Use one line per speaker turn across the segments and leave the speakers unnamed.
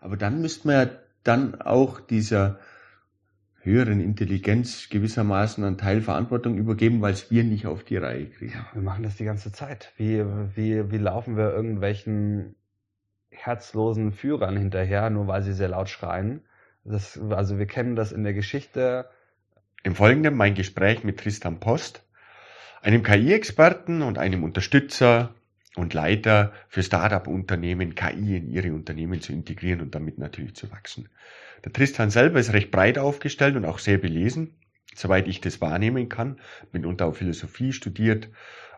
Aber dann müsste man ja dann auch dieser höheren Intelligenz gewissermaßen einen Teil Verantwortung übergeben, weil es wir nicht auf die Reihe kriegen. Ja,
wir machen das die ganze Zeit. Wie, wie, wie laufen wir irgendwelchen herzlosen Führern hinterher, nur weil sie sehr laut schreien? Das, also wir kennen das in der Geschichte.
Im Folgenden mein Gespräch mit Tristan Post, einem KI-Experten und einem Unterstützer und Leiter für Startup-Unternehmen KI in ihre Unternehmen zu integrieren und damit natürlich zu wachsen. Der Tristan selber ist recht breit aufgestellt und auch sehr belesen, soweit ich das wahrnehmen kann, mitunter auch Philosophie studiert,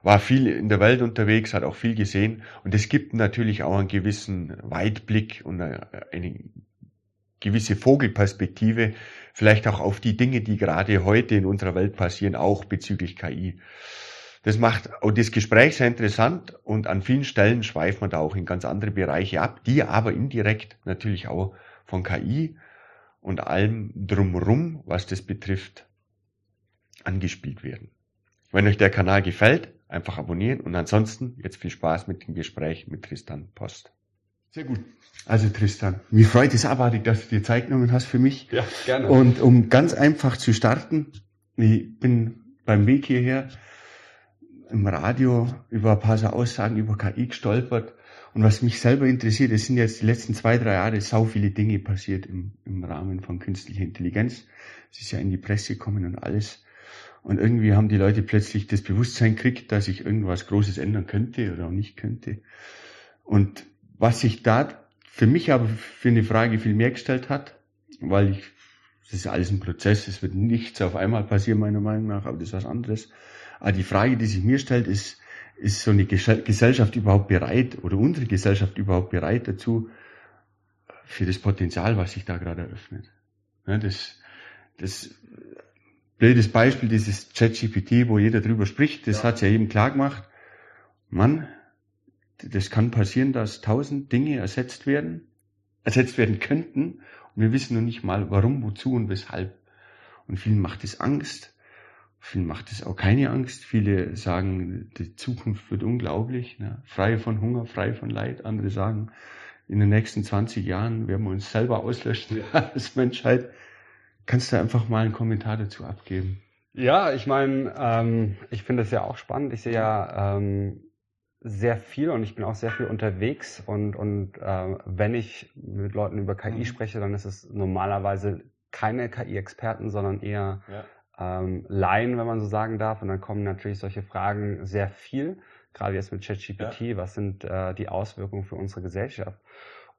war viel in der Welt unterwegs, hat auch viel gesehen und es gibt natürlich auch einen gewissen Weitblick und eine, eine gewisse Vogelperspektive, vielleicht auch auf die Dinge, die gerade heute in unserer Welt passieren, auch bezüglich KI. Das macht auch das Gespräch sehr interessant und an vielen Stellen schweift man da auch in ganz andere Bereiche ab, die aber indirekt natürlich auch von KI und allem drumrum, was das betrifft, angespielt werden. Wenn euch der Kanal gefällt, einfach abonnieren und ansonsten jetzt viel Spaß mit dem Gespräch mit Tristan Post. Sehr gut. Also Tristan, mir freut es abartig, dass du dir Zeit genommen hast für mich.
Ja, gerne.
Und um ganz einfach zu starten, ich bin beim Weg hierher im Radio über ein paar so Aussagen über KI gestolpert. Und was mich selber interessiert, es sind jetzt die letzten zwei, drei Jahre sau viele Dinge passiert im, im Rahmen von künstlicher Intelligenz. Es ist ja in die Presse gekommen und alles. Und irgendwie haben die Leute plötzlich das Bewusstsein gekriegt, dass sich irgendwas Großes ändern könnte oder auch nicht könnte. Und was sich da für mich aber für eine Frage viel mehr gestellt hat, weil ich, das ist alles ein Prozess, es wird nichts auf einmal passieren, meiner Meinung nach, aber das ist was anderes. Aber die Frage, die sich mir stellt, ist, ist so eine Gesellschaft überhaupt bereit oder unsere Gesellschaft überhaupt bereit dazu, für das Potenzial, was sich da gerade eröffnet? Ja, das, das blödes Beispiel, dieses ChatGPT, wo jeder drüber spricht, das ja. hat ja eben klar gemacht. Mann, das kann passieren, dass tausend Dinge ersetzt werden, ersetzt werden könnten und wir wissen noch nicht mal, warum, wozu und weshalb. Und vielen macht es Angst, vielen macht es auch keine Angst. Viele sagen, die Zukunft wird unglaublich, ne? frei von Hunger, frei von Leid. Andere sagen, in den nächsten 20 Jahren werden wir uns selber auslöschen als Menschheit. Kannst du einfach mal einen Kommentar dazu abgeben?
Ja, ich meine, ähm, ich finde es ja auch spannend. Ich sehe ja ähm, sehr viel und ich bin auch sehr viel unterwegs und, und äh, wenn ich mit Leuten über KI mhm. spreche, dann ist es normalerweise keine KI-Experten, sondern eher ja. Ähm, Laien, wenn man so sagen darf. Und dann kommen natürlich solche Fragen sehr viel, gerade jetzt mit ChatGPT, ja. was sind äh, die Auswirkungen für unsere Gesellschaft?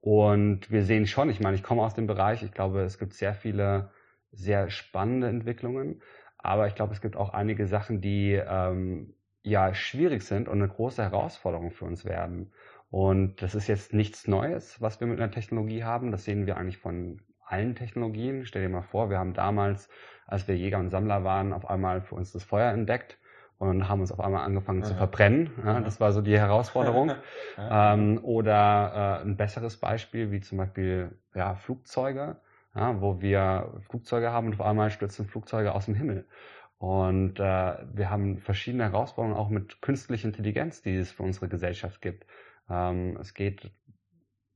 Und wir sehen schon, ich meine, ich komme aus dem Bereich, ich glaube, es gibt sehr viele sehr spannende Entwicklungen, aber ich glaube, es gibt auch einige Sachen, die ähm, ja schwierig sind und eine große Herausforderung für uns werden. Und das ist jetzt nichts Neues, was wir mit einer Technologie haben. Das sehen wir eigentlich von allen Technologien. Stell dir mal vor, wir haben damals, als wir Jäger und Sammler waren, auf einmal für uns das Feuer entdeckt und haben uns auf einmal angefangen ja. zu verbrennen. Ja, das war so die Herausforderung. ähm, oder äh, ein besseres Beispiel, wie zum Beispiel ja, Flugzeuge, ja, wo wir Flugzeuge haben und auf einmal stürzen Flugzeuge aus dem Himmel. Und äh, wir haben verschiedene Herausforderungen auch mit künstlicher Intelligenz, die es für unsere Gesellschaft gibt. Ähm, es geht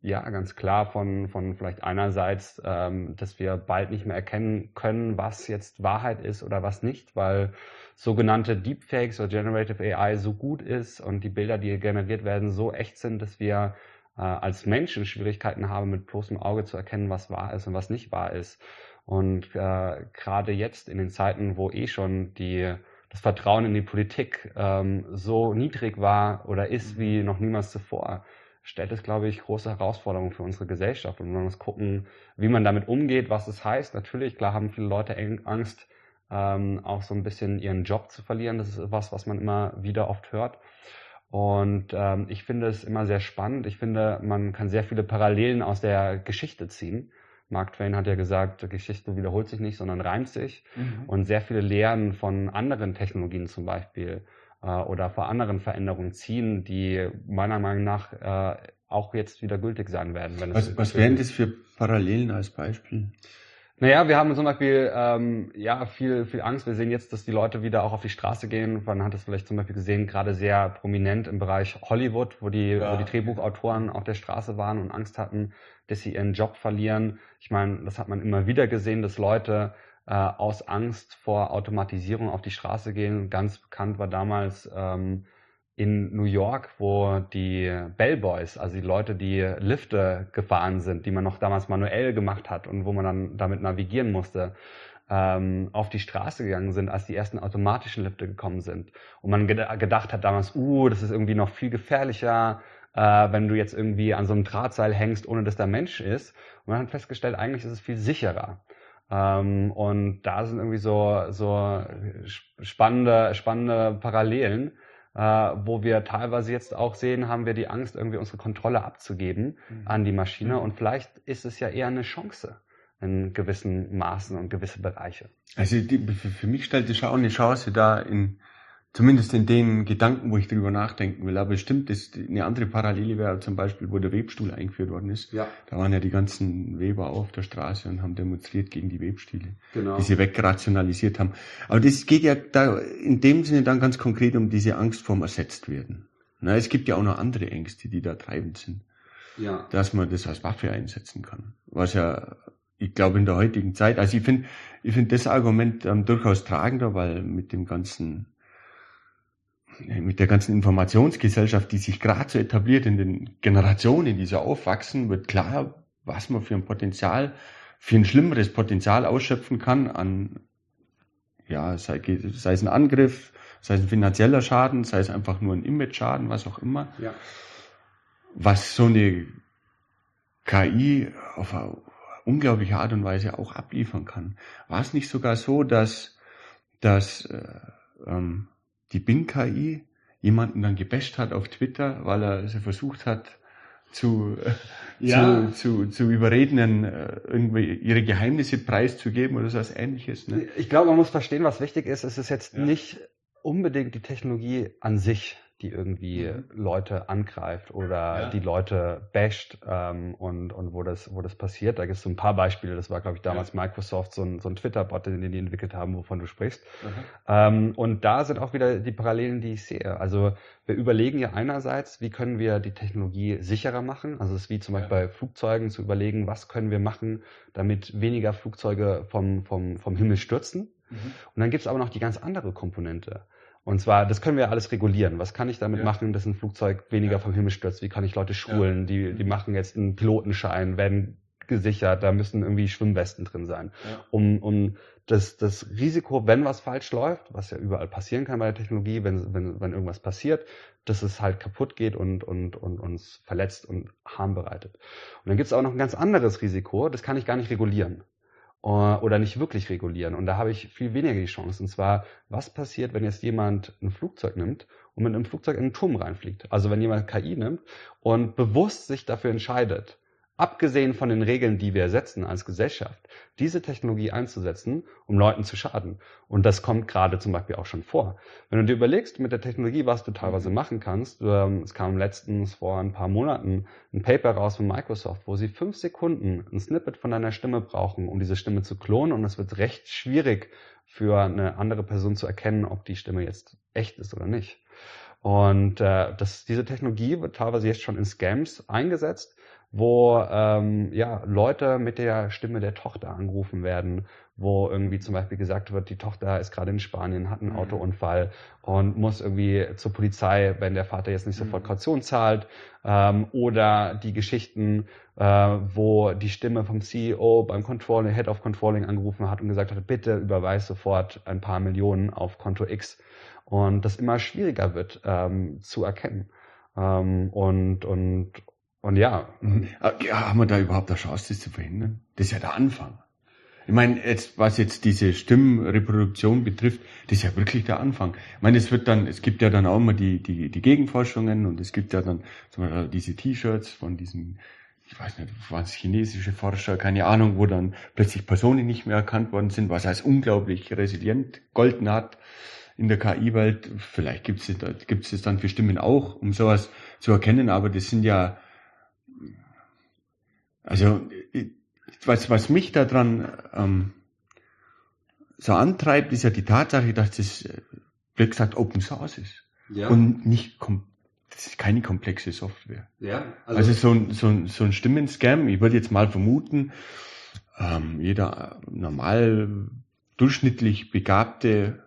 ja ganz klar von, von vielleicht einerseits, ähm, dass wir bald nicht mehr erkennen können, was jetzt Wahrheit ist oder was nicht, weil sogenannte Deepfakes oder Generative AI so gut ist und die Bilder, die generiert werden, so echt sind, dass wir äh, als Menschen Schwierigkeiten haben, mit bloßem Auge zu erkennen, was wahr ist und was nicht wahr ist. Und äh, gerade jetzt in den Zeiten, wo eh schon die, das Vertrauen in die Politik ähm, so niedrig war oder ist wie mhm. noch niemals zuvor, stellt es, glaube ich, große Herausforderungen für unsere Gesellschaft. Und man muss gucken, wie man damit umgeht, was es heißt. Natürlich, klar haben viele Leute Angst, ähm, auch so ein bisschen ihren Job zu verlieren. Das ist was, was man immer wieder oft hört. Und ähm, ich finde es immer sehr spannend. Ich finde, man kann sehr viele Parallelen aus der Geschichte ziehen. Mark Twain hat ja gesagt, Geschichte wiederholt sich nicht, sondern reimt sich. Mhm. Und sehr viele Lehren von anderen Technologien zum Beispiel oder vor anderen Veränderungen ziehen, die meiner Meinung nach äh, auch jetzt wieder gültig sein werden.
was was wären das für Parallelen als Beispiel?
Naja, wir haben zum Beispiel ähm, ja viel, viel Angst. Wir sehen jetzt, dass die Leute wieder auch auf die Straße gehen. Man hat es vielleicht zum Beispiel gesehen, gerade sehr prominent im Bereich Hollywood, wo die, ja. wo die Drehbuchautoren auf der Straße waren und Angst hatten, dass sie ihren Job verlieren. Ich meine, das hat man immer wieder gesehen, dass Leute äh, aus Angst vor Automatisierung auf die Straße gehen. Ganz bekannt war damals ähm, in New York, wo die Bellboys, also die Leute, die Lifte gefahren sind, die man noch damals manuell gemacht hat und wo man dann damit navigieren musste, ähm, auf die Straße gegangen sind, als die ersten automatischen Lifte gekommen sind. Und man gedacht hat damals, uh, das ist irgendwie noch viel gefährlicher, äh, wenn du jetzt irgendwie an so einem Drahtseil hängst, ohne dass da Mensch ist. Und man hat festgestellt, eigentlich ist es viel sicherer. Ähm, und da sind irgendwie so, so spannende, spannende Parallelen äh, wo wir teilweise jetzt auch sehen, haben wir die Angst, irgendwie unsere Kontrolle abzugeben mhm. an die Maschine. Mhm. Und vielleicht ist es ja eher eine Chance in gewissen Maßen und gewisse Bereiche.
Also die, für mich stellt es auch eine Chance da in Zumindest in den Gedanken, wo ich drüber nachdenken will. Aber stimmt, das, eine andere Parallele wäre zum Beispiel, wo der Webstuhl eingeführt worden ist. Ja. Da waren ja die ganzen Weber auf der Straße und haben demonstriert gegen die Webstühle, genau. die sie wegrationalisiert haben. Aber das geht ja da in dem Sinne dann ganz konkret um diese Angst vorm Ersetztwerden. Na, es gibt ja auch noch andere Ängste, die da treibend sind. Ja. Dass man das als Waffe einsetzen kann. Was ja, ich glaube, in der heutigen Zeit, also ich finde, ich finde das Argument ähm, durchaus tragender, weil mit dem ganzen mit der ganzen Informationsgesellschaft, die sich gerade so etabliert in den Generationen, die so aufwachsen, wird klar, was man für ein Potenzial, für ein schlimmeres Potenzial ausschöpfen kann an, ja, sei, sei es ein Angriff, sei es ein finanzieller Schaden, sei es einfach nur ein Image-Schaden, was auch immer. Ja. Was so eine KI auf eine unglaubliche Art und Weise auch abliefern kann. War es nicht sogar so, dass, dass äh, ähm, die Bing-KI jemanden dann gebasht hat auf Twitter, weil er sie versucht hat zu, äh, ja. zu, zu, zu überreden, äh, irgendwie ihre Geheimnisse preiszugeben oder so was ähnliches. Ne?
Ich glaube, man muss verstehen, was wichtig ist. Es ist jetzt ja. nicht unbedingt die Technologie an sich, die irgendwie mhm. Leute angreift oder ja. die Leute basht ähm, und, und wo das, wo das passiert. Da gibt es so ein paar Beispiele. Das war, glaube ich, damals ja. Microsoft, so ein, so ein Twitter-Bot, den die entwickelt haben, wovon du sprichst. Mhm. Ähm, und da sind auch wieder die Parallelen, die ich sehe. Also wir überlegen ja einerseits, wie können wir die Technologie sicherer machen. Also es ist wie zum Beispiel ja. bei Flugzeugen zu überlegen, was können wir machen, damit weniger Flugzeuge vom, vom, vom Himmel stürzen. Mhm. Und dann gibt es aber noch die ganz andere Komponente. Und zwar, das können wir alles regulieren. Was kann ich damit ja. machen, dass ein Flugzeug weniger ja. vom Himmel stürzt? Wie kann ich Leute schulen? Ja. Die, die machen jetzt einen Pilotenschein, werden gesichert, da müssen irgendwie Schwimmwesten drin sein. Um, um das, das Risiko, wenn was falsch läuft, was ja überall passieren kann bei der Technologie, wenn, wenn, wenn irgendwas passiert, dass es halt kaputt geht und, und, und uns verletzt und Harm bereitet. Und dann gibt es auch noch ein ganz anderes Risiko, das kann ich gar nicht regulieren. Äh, oder nicht wirklich regulieren. Und da habe ich viel weniger die Chance. Und zwar, was passiert, wenn jetzt jemand ein Flugzeug nimmt und mit einem Flugzeug in einen Turm reinfliegt? Also wenn jemand KI nimmt und bewusst sich dafür entscheidet, abgesehen von den Regeln, die wir setzen als Gesellschaft, diese Technologie einzusetzen, um Leuten zu schaden. Und das kommt gerade zum Beispiel auch schon vor. Wenn du dir überlegst, mit der Technologie, was du teilweise machen kannst, ähm, es kam letztens vor ein paar Monaten ein Paper raus von Microsoft, wo sie fünf Sekunden ein Snippet von deiner Stimme brauchen, um diese Stimme zu klonen. Und es wird recht schwierig für eine andere Person zu erkennen, ob die Stimme jetzt echt ist oder nicht. Und äh, das, diese Technologie wird teilweise jetzt schon in Scams eingesetzt wo ähm, ja, Leute mit der Stimme der Tochter angerufen werden, wo irgendwie zum Beispiel gesagt wird, die Tochter ist gerade in Spanien, hat einen mhm. Autounfall und muss irgendwie zur Polizei, wenn der Vater jetzt nicht sofort mhm. Kaution zahlt. Ähm, oder die Geschichten, äh, wo die Stimme vom CEO beim Controlling, Head of Controlling angerufen hat und gesagt hat, bitte überweis sofort ein paar Millionen auf Konto X. Und das immer schwieriger wird ähm, zu erkennen. Ähm, und, und, und ja.
Mhm. ja. Haben wir da überhaupt eine Chance, das zu verhindern? Das ist ja der Anfang. Ich meine, jetzt, was jetzt diese Stimmreproduktion betrifft, das ist ja wirklich der Anfang. Ich meine, es wird dann, es gibt ja dann auch immer die, die, die Gegenforschungen und es gibt ja dann zum Beispiel diese T-Shirts von diesem, ich weiß nicht, was chinesische Forscher, keine Ahnung, wo dann plötzlich Personen nicht mehr erkannt worden sind, was als unglaublich resilient golden hat in der KI-Welt. Vielleicht gibt es, es dann für Stimmen auch, um sowas zu erkennen, aber das sind ja also was, was mich daran ähm, so antreibt, ist ja die Tatsache, dass das, wie gesagt, Open Source ist. Ja. Und nicht, das ist keine komplexe Software. Ja, also, also so, ein, so, ein, so ein Stimmenscam, ich würde jetzt mal vermuten, ähm, jeder normal durchschnittlich begabte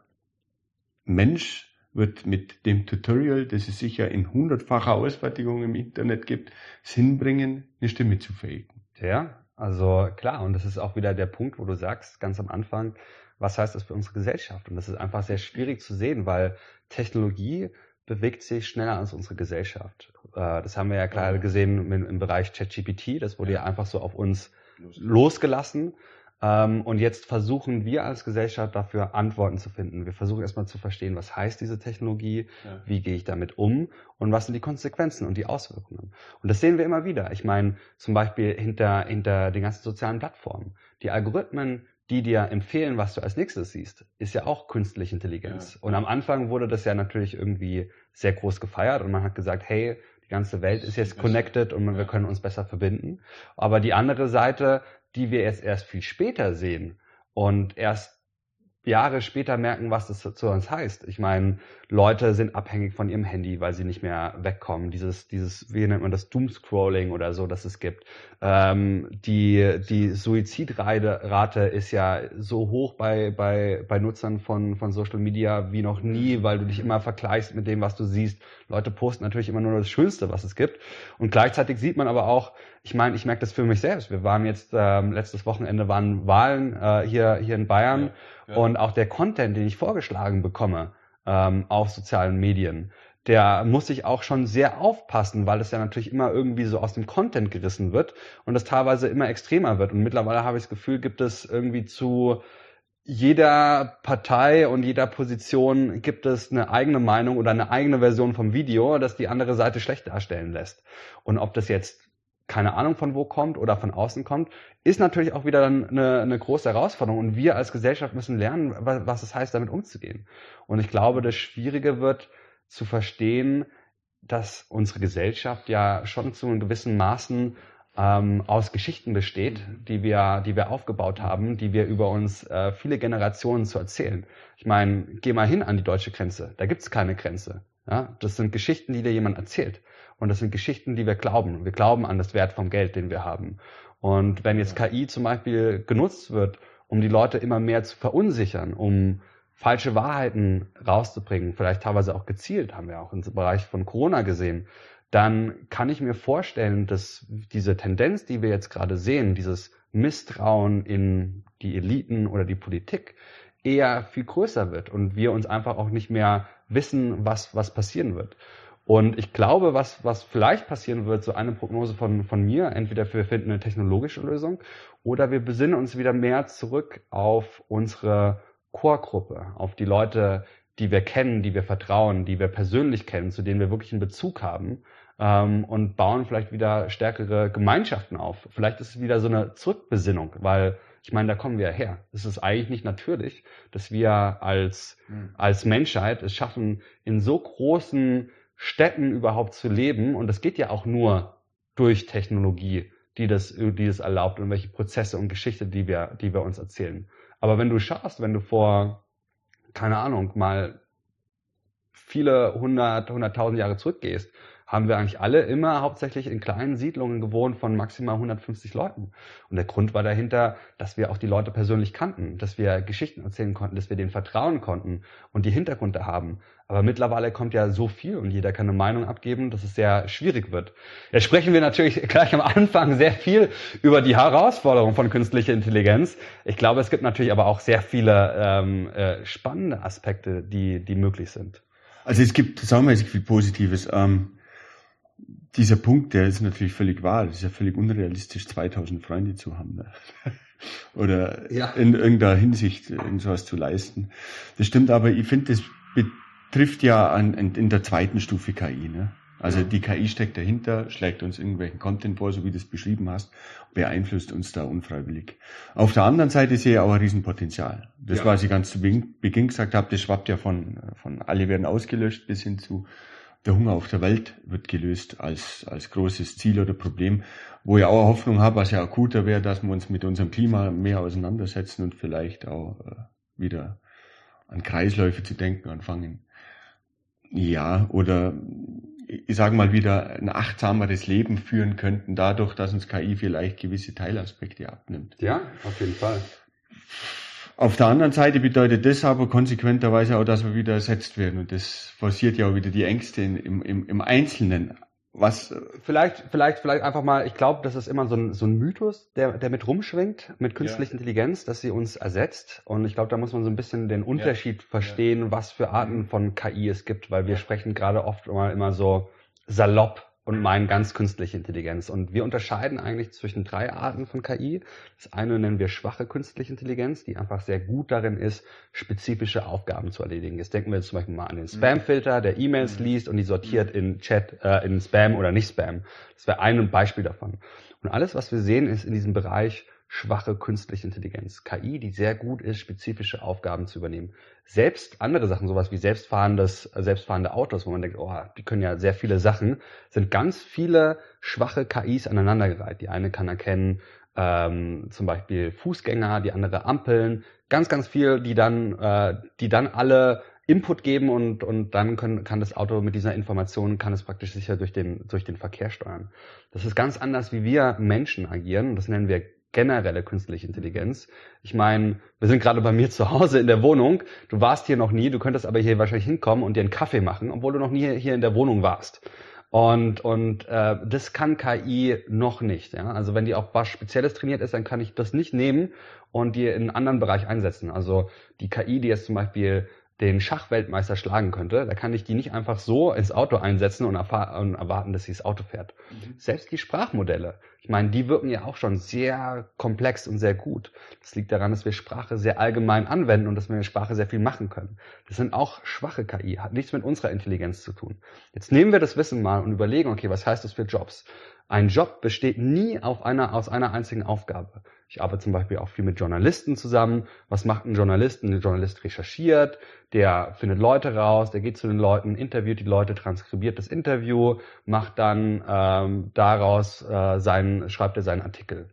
Mensch wird mit dem Tutorial, das es sicher in hundertfacher Ausfertigung im Internet gibt, es hinbringen, eine Stimme zu fähigen.
Ja, also klar, und das ist auch wieder der Punkt, wo du sagst, ganz am Anfang, was heißt das für unsere Gesellschaft? Und das ist einfach sehr schwierig zu sehen, weil Technologie bewegt sich schneller als unsere Gesellschaft. Äh, das haben wir ja klar gesehen im Bereich ChatGPT, das wurde ja einfach so auf uns losgelassen. Ähm, und jetzt versuchen wir als Gesellschaft dafür Antworten zu finden. Wir versuchen erstmal zu verstehen, was heißt diese Technologie, ja. wie gehe ich damit um und was sind die Konsequenzen und die Auswirkungen. Und das sehen wir immer wieder. Ich meine, zum Beispiel hinter, hinter den ganzen sozialen Plattformen. Die Algorithmen, die dir empfehlen, was du als nächstes siehst, ist ja auch künstliche Intelligenz. Ja. Und am Anfang wurde das ja natürlich irgendwie sehr groß gefeiert und man hat gesagt, hey, die ganze Welt ist jetzt connected und wir können uns besser verbinden. Aber die andere Seite, die wir jetzt erst viel später sehen. Und erst Jahre später merken, was das zu uns heißt. Ich meine, Leute sind abhängig von ihrem Handy, weil sie nicht mehr wegkommen. Dieses, dieses, wie nennt man das, Doomscrolling oder so, das es gibt. Ähm, die, die Suizidrate ist ja so hoch bei, bei, bei Nutzern von, von Social Media wie noch nie, weil du dich immer vergleichst mit dem, was du siehst. Leute posten natürlich immer nur das Schönste, was es gibt. Und gleichzeitig sieht man aber auch, ich meine, ich merke das für mich selbst. Wir waren jetzt, ähm, letztes Wochenende waren Wahlen äh, hier, hier in Bayern. Ja und auch der Content, den ich vorgeschlagen bekomme ähm, auf sozialen Medien, der muss ich auch schon sehr aufpassen, weil es ja natürlich immer irgendwie so aus dem Content gerissen wird und das teilweise immer extremer wird. Und mittlerweile habe ich das Gefühl, gibt es irgendwie zu jeder Partei und jeder Position gibt es eine eigene Meinung oder eine eigene Version vom Video, das die andere Seite schlecht darstellen lässt. Und ob das jetzt keine Ahnung von wo kommt oder von außen kommt, ist natürlich auch wieder dann eine, eine große Herausforderung. Und wir als Gesellschaft müssen lernen, was, was es heißt, damit umzugehen. Und ich glaube, das Schwierige wird zu verstehen, dass unsere Gesellschaft ja schon zu einem gewissen Maßen ähm, aus Geschichten besteht, die wir, die wir aufgebaut haben, die wir über uns äh, viele Generationen zu erzählen. Ich meine, geh mal hin an die deutsche Grenze. Da gibt's keine Grenze. Ja? Das sind Geschichten, die dir jemand erzählt. Und das sind Geschichten, die wir glauben. Wir glauben an das Wert vom Geld, den wir haben. Und wenn jetzt KI zum Beispiel genutzt wird, um die Leute immer mehr zu verunsichern, um falsche Wahrheiten rauszubringen, vielleicht teilweise auch gezielt, haben wir auch im Bereich von Corona gesehen, dann kann ich mir vorstellen, dass diese Tendenz, die wir jetzt gerade sehen, dieses Misstrauen in die Eliten oder die Politik, eher viel größer wird und wir uns einfach auch nicht mehr wissen, was, was passieren wird. Und ich glaube, was, was vielleicht passieren wird, so eine Prognose von, von mir, entweder wir finden eine technologische Lösung oder wir besinnen uns wieder mehr zurück auf unsere Core-Gruppe, auf die Leute, die wir kennen, die wir vertrauen, die wir persönlich kennen, zu denen wir wirklich einen Bezug haben ähm, und bauen vielleicht wieder stärkere Gemeinschaften auf. Vielleicht ist es wieder so eine Zurückbesinnung, weil ich meine, da kommen wir ja her. Es ist eigentlich nicht natürlich, dass wir als, hm. als Menschheit es schaffen, in so großen Städten überhaupt zu leben. Und das geht ja auch nur durch Technologie, die das, die das erlaubt und welche Prozesse und Geschichte, die wir, die wir uns erzählen. Aber wenn du schaust, wenn du vor, keine Ahnung, mal viele hundert, hunderttausend Jahre zurückgehst haben wir eigentlich alle immer hauptsächlich in kleinen Siedlungen gewohnt von maximal 150 Leuten. Und der Grund war dahinter, dass wir auch die Leute persönlich kannten, dass wir Geschichten erzählen konnten, dass wir denen vertrauen konnten und die Hintergründe haben. Aber mittlerweile kommt ja so viel und jeder kann eine Meinung abgeben, dass es sehr schwierig wird. Jetzt sprechen wir natürlich gleich am Anfang sehr viel über die Herausforderungen von künstlicher Intelligenz. Ich glaube, es gibt natürlich aber auch sehr viele ähm, äh, spannende Aspekte, die, die möglich sind.
Also es gibt saumäßig viel Positives. Ähm, dieser Punkt, der ist natürlich völlig wahr. Es ist ja völlig unrealistisch, 2000 Freunde zu haben. Ne? Oder ja. in irgendeiner Hinsicht irgendwas zu leisten. Das stimmt, aber ich finde, das betrifft ja an, in, in der zweiten Stufe KI. Ne? Also die KI steckt dahinter, schlägt uns irgendwelchen Content vor, so wie du es beschrieben hast, beeinflusst uns da unfreiwillig. Auf der anderen Seite sehe ich auch ein Riesenpotenzial. Das, ja. was ich ganz zu Beginn gesagt habe, das schwappt ja von, von alle werden ausgelöscht bis hin zu der Hunger auf der Welt wird gelöst als, als großes Ziel oder Problem, wo ich auch Hoffnung habe, was ja akuter wäre, dass wir uns mit unserem Klima mehr auseinandersetzen und vielleicht auch äh, wieder an Kreisläufe zu denken anfangen. Ja, oder ich sage mal wieder ein achtsameres Leben führen könnten, dadurch, dass uns KI vielleicht gewisse Teilaspekte abnimmt.
Ja, auf jeden Fall.
Auf der anderen Seite bedeutet das aber konsequenterweise auch, dass wir wieder ersetzt werden. Und das forciert ja auch wieder die Ängste im, im, im Einzelnen.
Was vielleicht, vielleicht, vielleicht einfach mal, ich glaube, das ist immer so ein, so ein Mythos, der, der mit rumschwingt, mit künstlicher ja. Intelligenz, dass sie uns ersetzt. Und ich glaube, da muss man so ein bisschen den Unterschied ja. verstehen, ja. was für Arten von KI es gibt, weil wir sprechen gerade oft immer, immer so salopp und meinen ganz künstliche Intelligenz. Und wir unterscheiden eigentlich zwischen drei Arten von KI. Das eine nennen wir schwache künstliche Intelligenz, die einfach sehr gut darin ist, spezifische Aufgaben zu erledigen. Jetzt denken wir jetzt zum Beispiel mal an den Spam-Filter, der E-Mails mhm. liest und die sortiert in Chat, äh, in Spam oder nicht Spam. Das wäre ein Beispiel davon. Und alles, was wir sehen, ist in diesem Bereich schwache künstliche Intelligenz. KI, die sehr gut ist, spezifische Aufgaben zu übernehmen. Selbst andere Sachen, sowas wie selbstfahrendes, selbstfahrende Autos, wo man denkt, oh, die können ja sehr viele Sachen, sind ganz viele schwache KIs aneinandergereiht. Die eine kann erkennen, ähm, zum Beispiel Fußgänger, die andere Ampeln, ganz, ganz viel, die dann, äh, die dann alle Input geben und, und dann können, kann das Auto mit dieser Information, kann es praktisch sicher durch den, durch den Verkehr steuern. Das ist ganz anders, wie wir Menschen agieren. Das nennen wir generelle künstliche Intelligenz. Ich meine, wir sind gerade bei mir zu Hause in der Wohnung. Du warst hier noch nie, du könntest aber hier wahrscheinlich hinkommen und dir einen Kaffee machen, obwohl du noch nie hier in der Wohnung warst. Und, und äh, das kann KI noch nicht. Ja? Also wenn die auf was Spezielles trainiert ist, dann kann ich das nicht nehmen und die in einen anderen Bereich einsetzen. Also die KI, die jetzt zum Beispiel den Schachweltmeister schlagen könnte, da kann ich die nicht einfach so ins Auto einsetzen und, und erwarten, dass sie das Auto fährt. Mhm. Selbst die Sprachmodelle, ich meine, die wirken ja auch schon sehr komplex und sehr gut. Das liegt daran, dass wir Sprache sehr allgemein anwenden und dass wir mit Sprache sehr viel machen können. Das sind auch schwache KI, hat nichts mit unserer Intelligenz zu tun. Jetzt nehmen wir das Wissen mal und überlegen, okay, was heißt das für Jobs? Ein Job besteht nie auf einer, aus einer einzigen Aufgabe. Ich arbeite zum Beispiel auch viel mit Journalisten zusammen. Was macht ein Journalist? Ein Journalist recherchiert, der findet Leute raus, der geht zu den Leuten, interviewt die Leute, transkribiert das Interview, macht dann ähm, daraus äh, seinen, schreibt er seinen Artikel.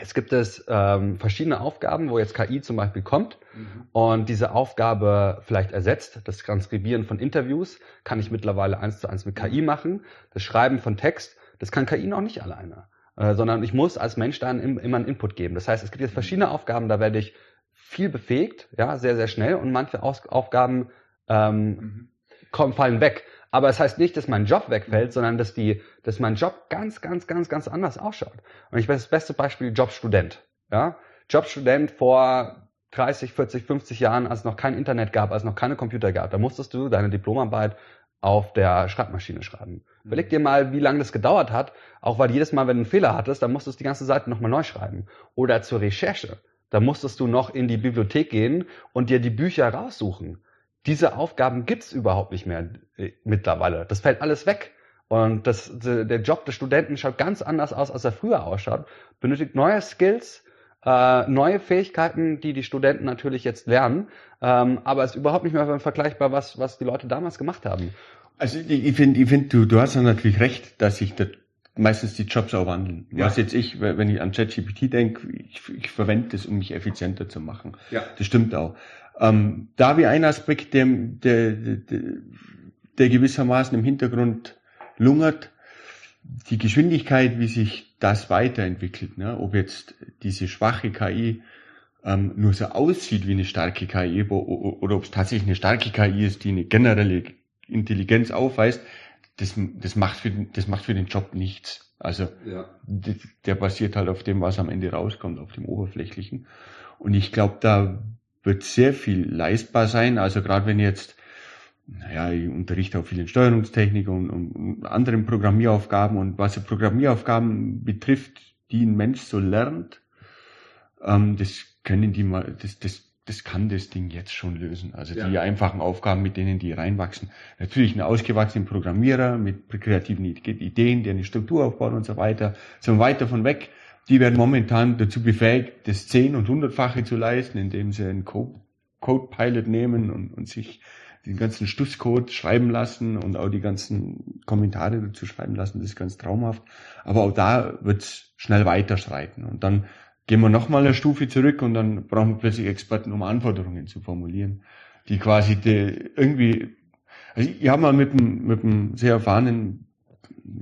Es gibt es ähm, verschiedene Aufgaben, wo jetzt KI zum Beispiel kommt mhm. und diese Aufgabe vielleicht ersetzt. Das Transkribieren von Interviews kann ich mittlerweile eins zu eins mit KI machen. Das Schreiben von Text das kann KI noch nicht alleine, äh, sondern ich muss als Mensch dann im, immer einen Input geben. Das heißt, es gibt jetzt verschiedene Aufgaben, da werde ich viel befähigt, ja, sehr, sehr schnell und manche Aus Aufgaben ähm, mhm. kommen, fallen weg. Aber es das heißt nicht, dass mein Job wegfällt, mhm. sondern dass die, dass mein Job ganz, ganz, ganz, ganz anders ausschaut. Und ich weiß das beste Beispiel Jobstudent. Ja, Jobstudent vor 30, 40, 50 Jahren, als es noch kein Internet gab, als es noch keine Computer gab, da musstest du deine Diplomarbeit auf der Schreibmaschine schreiben. Überleg dir mal, wie lange das gedauert hat, auch weil jedes Mal, wenn du einen Fehler hattest, dann musstest du die ganze Seite nochmal neu schreiben. Oder zur Recherche. Da musstest du noch in die Bibliothek gehen und dir die Bücher raussuchen. Diese Aufgaben gibt's überhaupt nicht mehr äh, mittlerweile. Das fällt alles weg. Und das, der Job des Studenten schaut ganz anders aus, als er früher ausschaut. Benötigt neue Skills, äh, neue Fähigkeiten, die die Studenten natürlich jetzt lernen, ähm, aber es ist überhaupt nicht mehr vergleichbar, was, was die Leute damals gemacht haben.
Also ich finde, ich find, du, du hast ja natürlich recht, dass sich meistens die Jobs auch wandeln. Ja. Was jetzt ich, wenn ich an ChatGPT denke, ich, ich verwende das, um mich effizienter zu machen. Ja. Das stimmt auch. Ähm, da wie ein Aspekt, der, der, der, der gewissermaßen im Hintergrund lungert, die Geschwindigkeit, wie sich das weiterentwickelt, ne? ob jetzt diese schwache KI ähm, nur so aussieht wie eine starke KI oder ob es tatsächlich eine starke KI ist, die eine generelle Intelligenz aufweist, das, das, macht, für, das macht für den Job nichts. Also ja. der, der basiert halt auf dem, was am Ende rauskommt, auf dem Oberflächlichen. Und ich glaube, da wird sehr viel leistbar sein. Also gerade wenn jetzt naja, ich unterrichte auch viel in Steuerungstechnik und, und, und anderen Programmieraufgaben und was Programmieraufgaben betrifft, die ein Mensch so lernt, ähm, das können die mal, das, das, das kann das Ding jetzt schon lösen. Also ja. die einfachen Aufgaben, mit denen die reinwachsen. Natürlich ein ausgewachsener Programmierer mit kreativen Ideen, der eine Struktur aufbaut und so weiter, sind weit davon weg. Die werden momentan dazu befähigt, das zehn- und hundertfache zu leisten, indem sie einen Code-Pilot nehmen und, und sich den ganzen Stusscode schreiben lassen und auch die ganzen Kommentare dazu schreiben lassen. Das ist ganz traumhaft. Aber auch da wird's schnell weiterschreiten. Und dann gehen wir nochmal eine Stufe zurück und dann brauchen wir plötzlich Experten, um Anforderungen zu formulieren, die quasi die irgendwie, also ich habe mal mit einem, mit einem sehr erfahrenen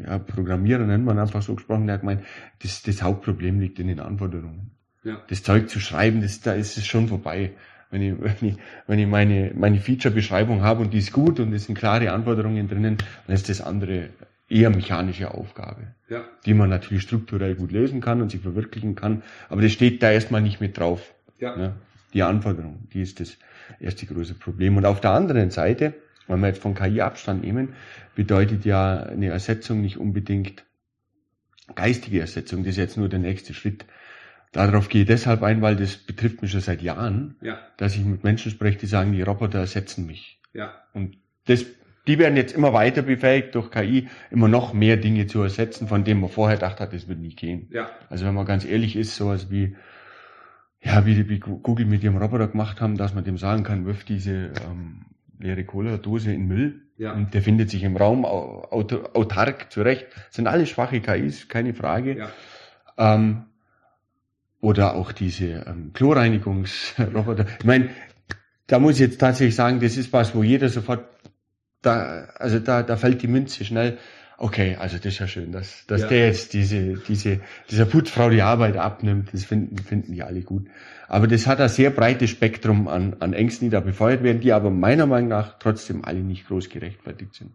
ja, Programmierer, nennt man einfach so gesprochen, der hat gemeint, das, das Hauptproblem liegt in den Anforderungen. Ja. Das Zeug zu schreiben, das, da ist es schon vorbei. Wenn ich, wenn ich, wenn ich meine, meine Feature-Beschreibung habe und die ist gut und es sind klare Anforderungen drinnen, dann ist das andere eher mechanische Aufgabe, ja. die man natürlich strukturell gut lösen kann und sich verwirklichen kann, aber das steht da erstmal nicht mit drauf. Ja. Ne? Die Anforderung, die ist das erste große Problem. Und auf der anderen Seite, wenn wir jetzt von KI Abstand nehmen, bedeutet ja eine Ersetzung nicht unbedingt geistige Ersetzung, das ist jetzt nur der nächste Schritt. Darauf gehe ich deshalb ein, weil das betrifft mich schon seit Jahren, ja. dass ich mit Menschen spreche, die sagen, die Roboter ersetzen mich. Ja. Und das die werden jetzt immer weiter befähigt durch KI, immer noch mehr Dinge zu ersetzen, von denen man vorher gedacht hat, das wird nie gehen. Ja. Also wenn man ganz ehrlich ist, sowas wie, ja, wie, wie Google mit ihrem Roboter gemacht haben, dass man dem sagen kann, wirf diese ähm, leere Cola-Dose in Müll ja. und der findet sich im Raum autark zurecht. Das sind alle schwache KIs, keine Frage. Ja. Ähm, oder auch diese ähm, Chlorreinigungsroboter. Ich meine, da muss ich jetzt tatsächlich sagen, das ist was, wo jeder sofort da, also da, da fällt die Münze schnell. Okay, also das ist ja schön, dass, dass ja. der jetzt diese, diese, dieser Putzfrau die Arbeit abnimmt. Das finden, finden die alle gut. Aber das hat ein sehr breites Spektrum an, an Ängsten, die da befeuert werden, die aber meiner Meinung nach trotzdem alle nicht groß gerechtfertigt sind.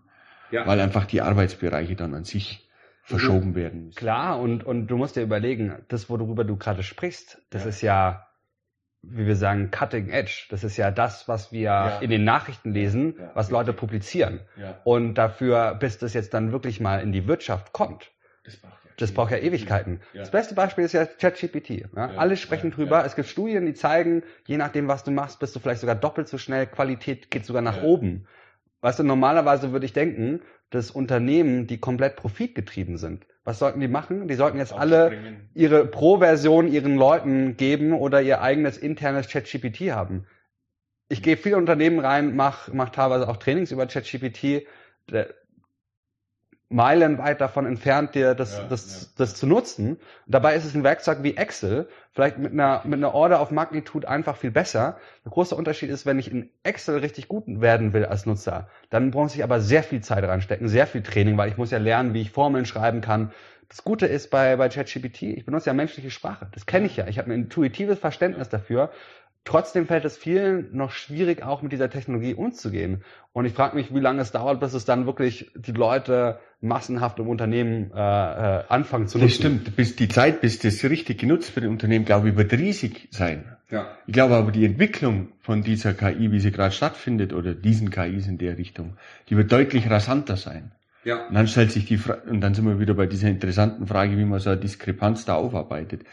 Ja. Weil einfach die Arbeitsbereiche dann an sich verschoben werden
müssen. Klar, und, und du musst dir überlegen, das, worüber du gerade sprichst, das ja. ist ja wie wir sagen, Cutting Edge. Das ist ja das, was wir ja. in den Nachrichten lesen, ja. was Leute publizieren. Und dafür, bis das jetzt dann wirklich mal in die Wirtschaft kommt, das braucht ja, das braucht ja Ewigkeiten. Das beste Beispiel ist ja ChatGPT. Alle sprechen drüber. Es gibt Studien, die zeigen, je nachdem, was du machst, bist du vielleicht sogar doppelt so schnell. Qualität geht sogar nach oben. Weißt du, normalerweise würde ich denken, dass Unternehmen, die komplett profitgetrieben sind, was sollten die machen? Die sollten jetzt alle ihre Pro-Version ihren Leuten geben oder ihr eigenes internes ChatGPT haben. Ich gehe viele Unternehmen rein, mache mach teilweise auch Trainings über ChatGPT meilenweit davon entfernt, dir das, ja, das, ja. das zu nutzen. Dabei ist es ein Werkzeug wie Excel, vielleicht mit einer, mit einer Order of Magnitude einfach viel besser. Der große Unterschied ist, wenn ich in Excel richtig gut werden will als Nutzer, dann muss ich aber sehr viel Zeit reinstecken, sehr viel Training, weil ich muss ja lernen, wie ich Formeln schreiben kann. Das Gute ist bei, bei ChatGPT, ich benutze ja menschliche Sprache. Das kenne ich ja. Ich habe ein intuitives Verständnis dafür. Trotzdem fällt es vielen noch schwierig, auch mit dieser Technologie umzugehen. Und ich frage mich, wie lange es dauert, bis es dann wirklich die Leute massenhaft im Unternehmen äh, äh, anfangen zu nutzen.
Das stimmt. Bis die Zeit, bis das richtig genutzt wird im Unternehmen, glaube ich, wird riesig sein. Ja. Ich glaube aber, die Entwicklung von dieser KI, wie sie gerade stattfindet, oder diesen KIs in der Richtung, die wird deutlich rasanter sein. Ja. Und dann stellt sich die Frage, und dann sind wir wieder bei dieser interessanten Frage, wie man so eine Diskrepanz da aufarbeitet.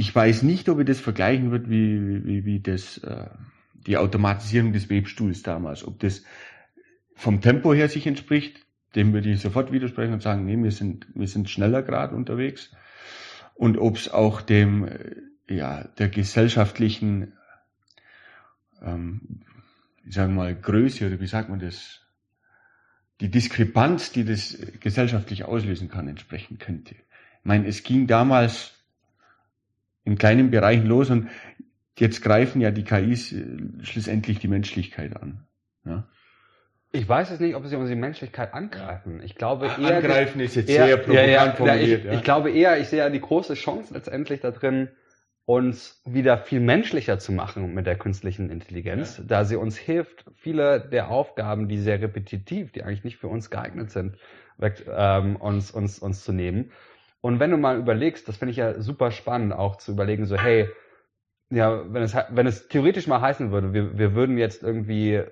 Ich weiß nicht, ob ich das vergleichen wird wie, wie, wie das, äh, die Automatisierung des Webstuhls damals. Ob das vom Tempo her sich entspricht, dem würde ich sofort widersprechen und sagen, nee, wir sind, wir sind schneller gerade unterwegs. Und ob es auch dem, äh, ja, der gesellschaftlichen, ähm, ich sage mal, Größe oder wie sagt man das, die Diskrepanz, die das gesellschaftlich auslösen kann, entsprechen könnte. Ich meine, es ging damals in kleinen Bereichen los und jetzt greifen ja die KIs äh, schlussendlich die Menschlichkeit an. Ja?
Ich weiß jetzt nicht, ob sie unsere Menschlichkeit angreifen. Ich glaube
eher. Angreifen ist jetzt eher, sehr provokant ja, ja,
formuliert. Ich, ich, glaube eher, ich sehe ja die große Chance letztendlich da drin, uns wieder viel menschlicher zu machen mit der künstlichen Intelligenz, da sie uns hilft, viele der Aufgaben, die sehr repetitiv, die eigentlich nicht für uns geeignet sind, weg, ähm, uns, uns, uns zu nehmen. Und wenn du mal überlegst, das finde ich ja super spannend, auch zu überlegen, so, hey, ja, wenn es, wenn es theoretisch mal heißen würde, wir, wir würden jetzt irgendwie,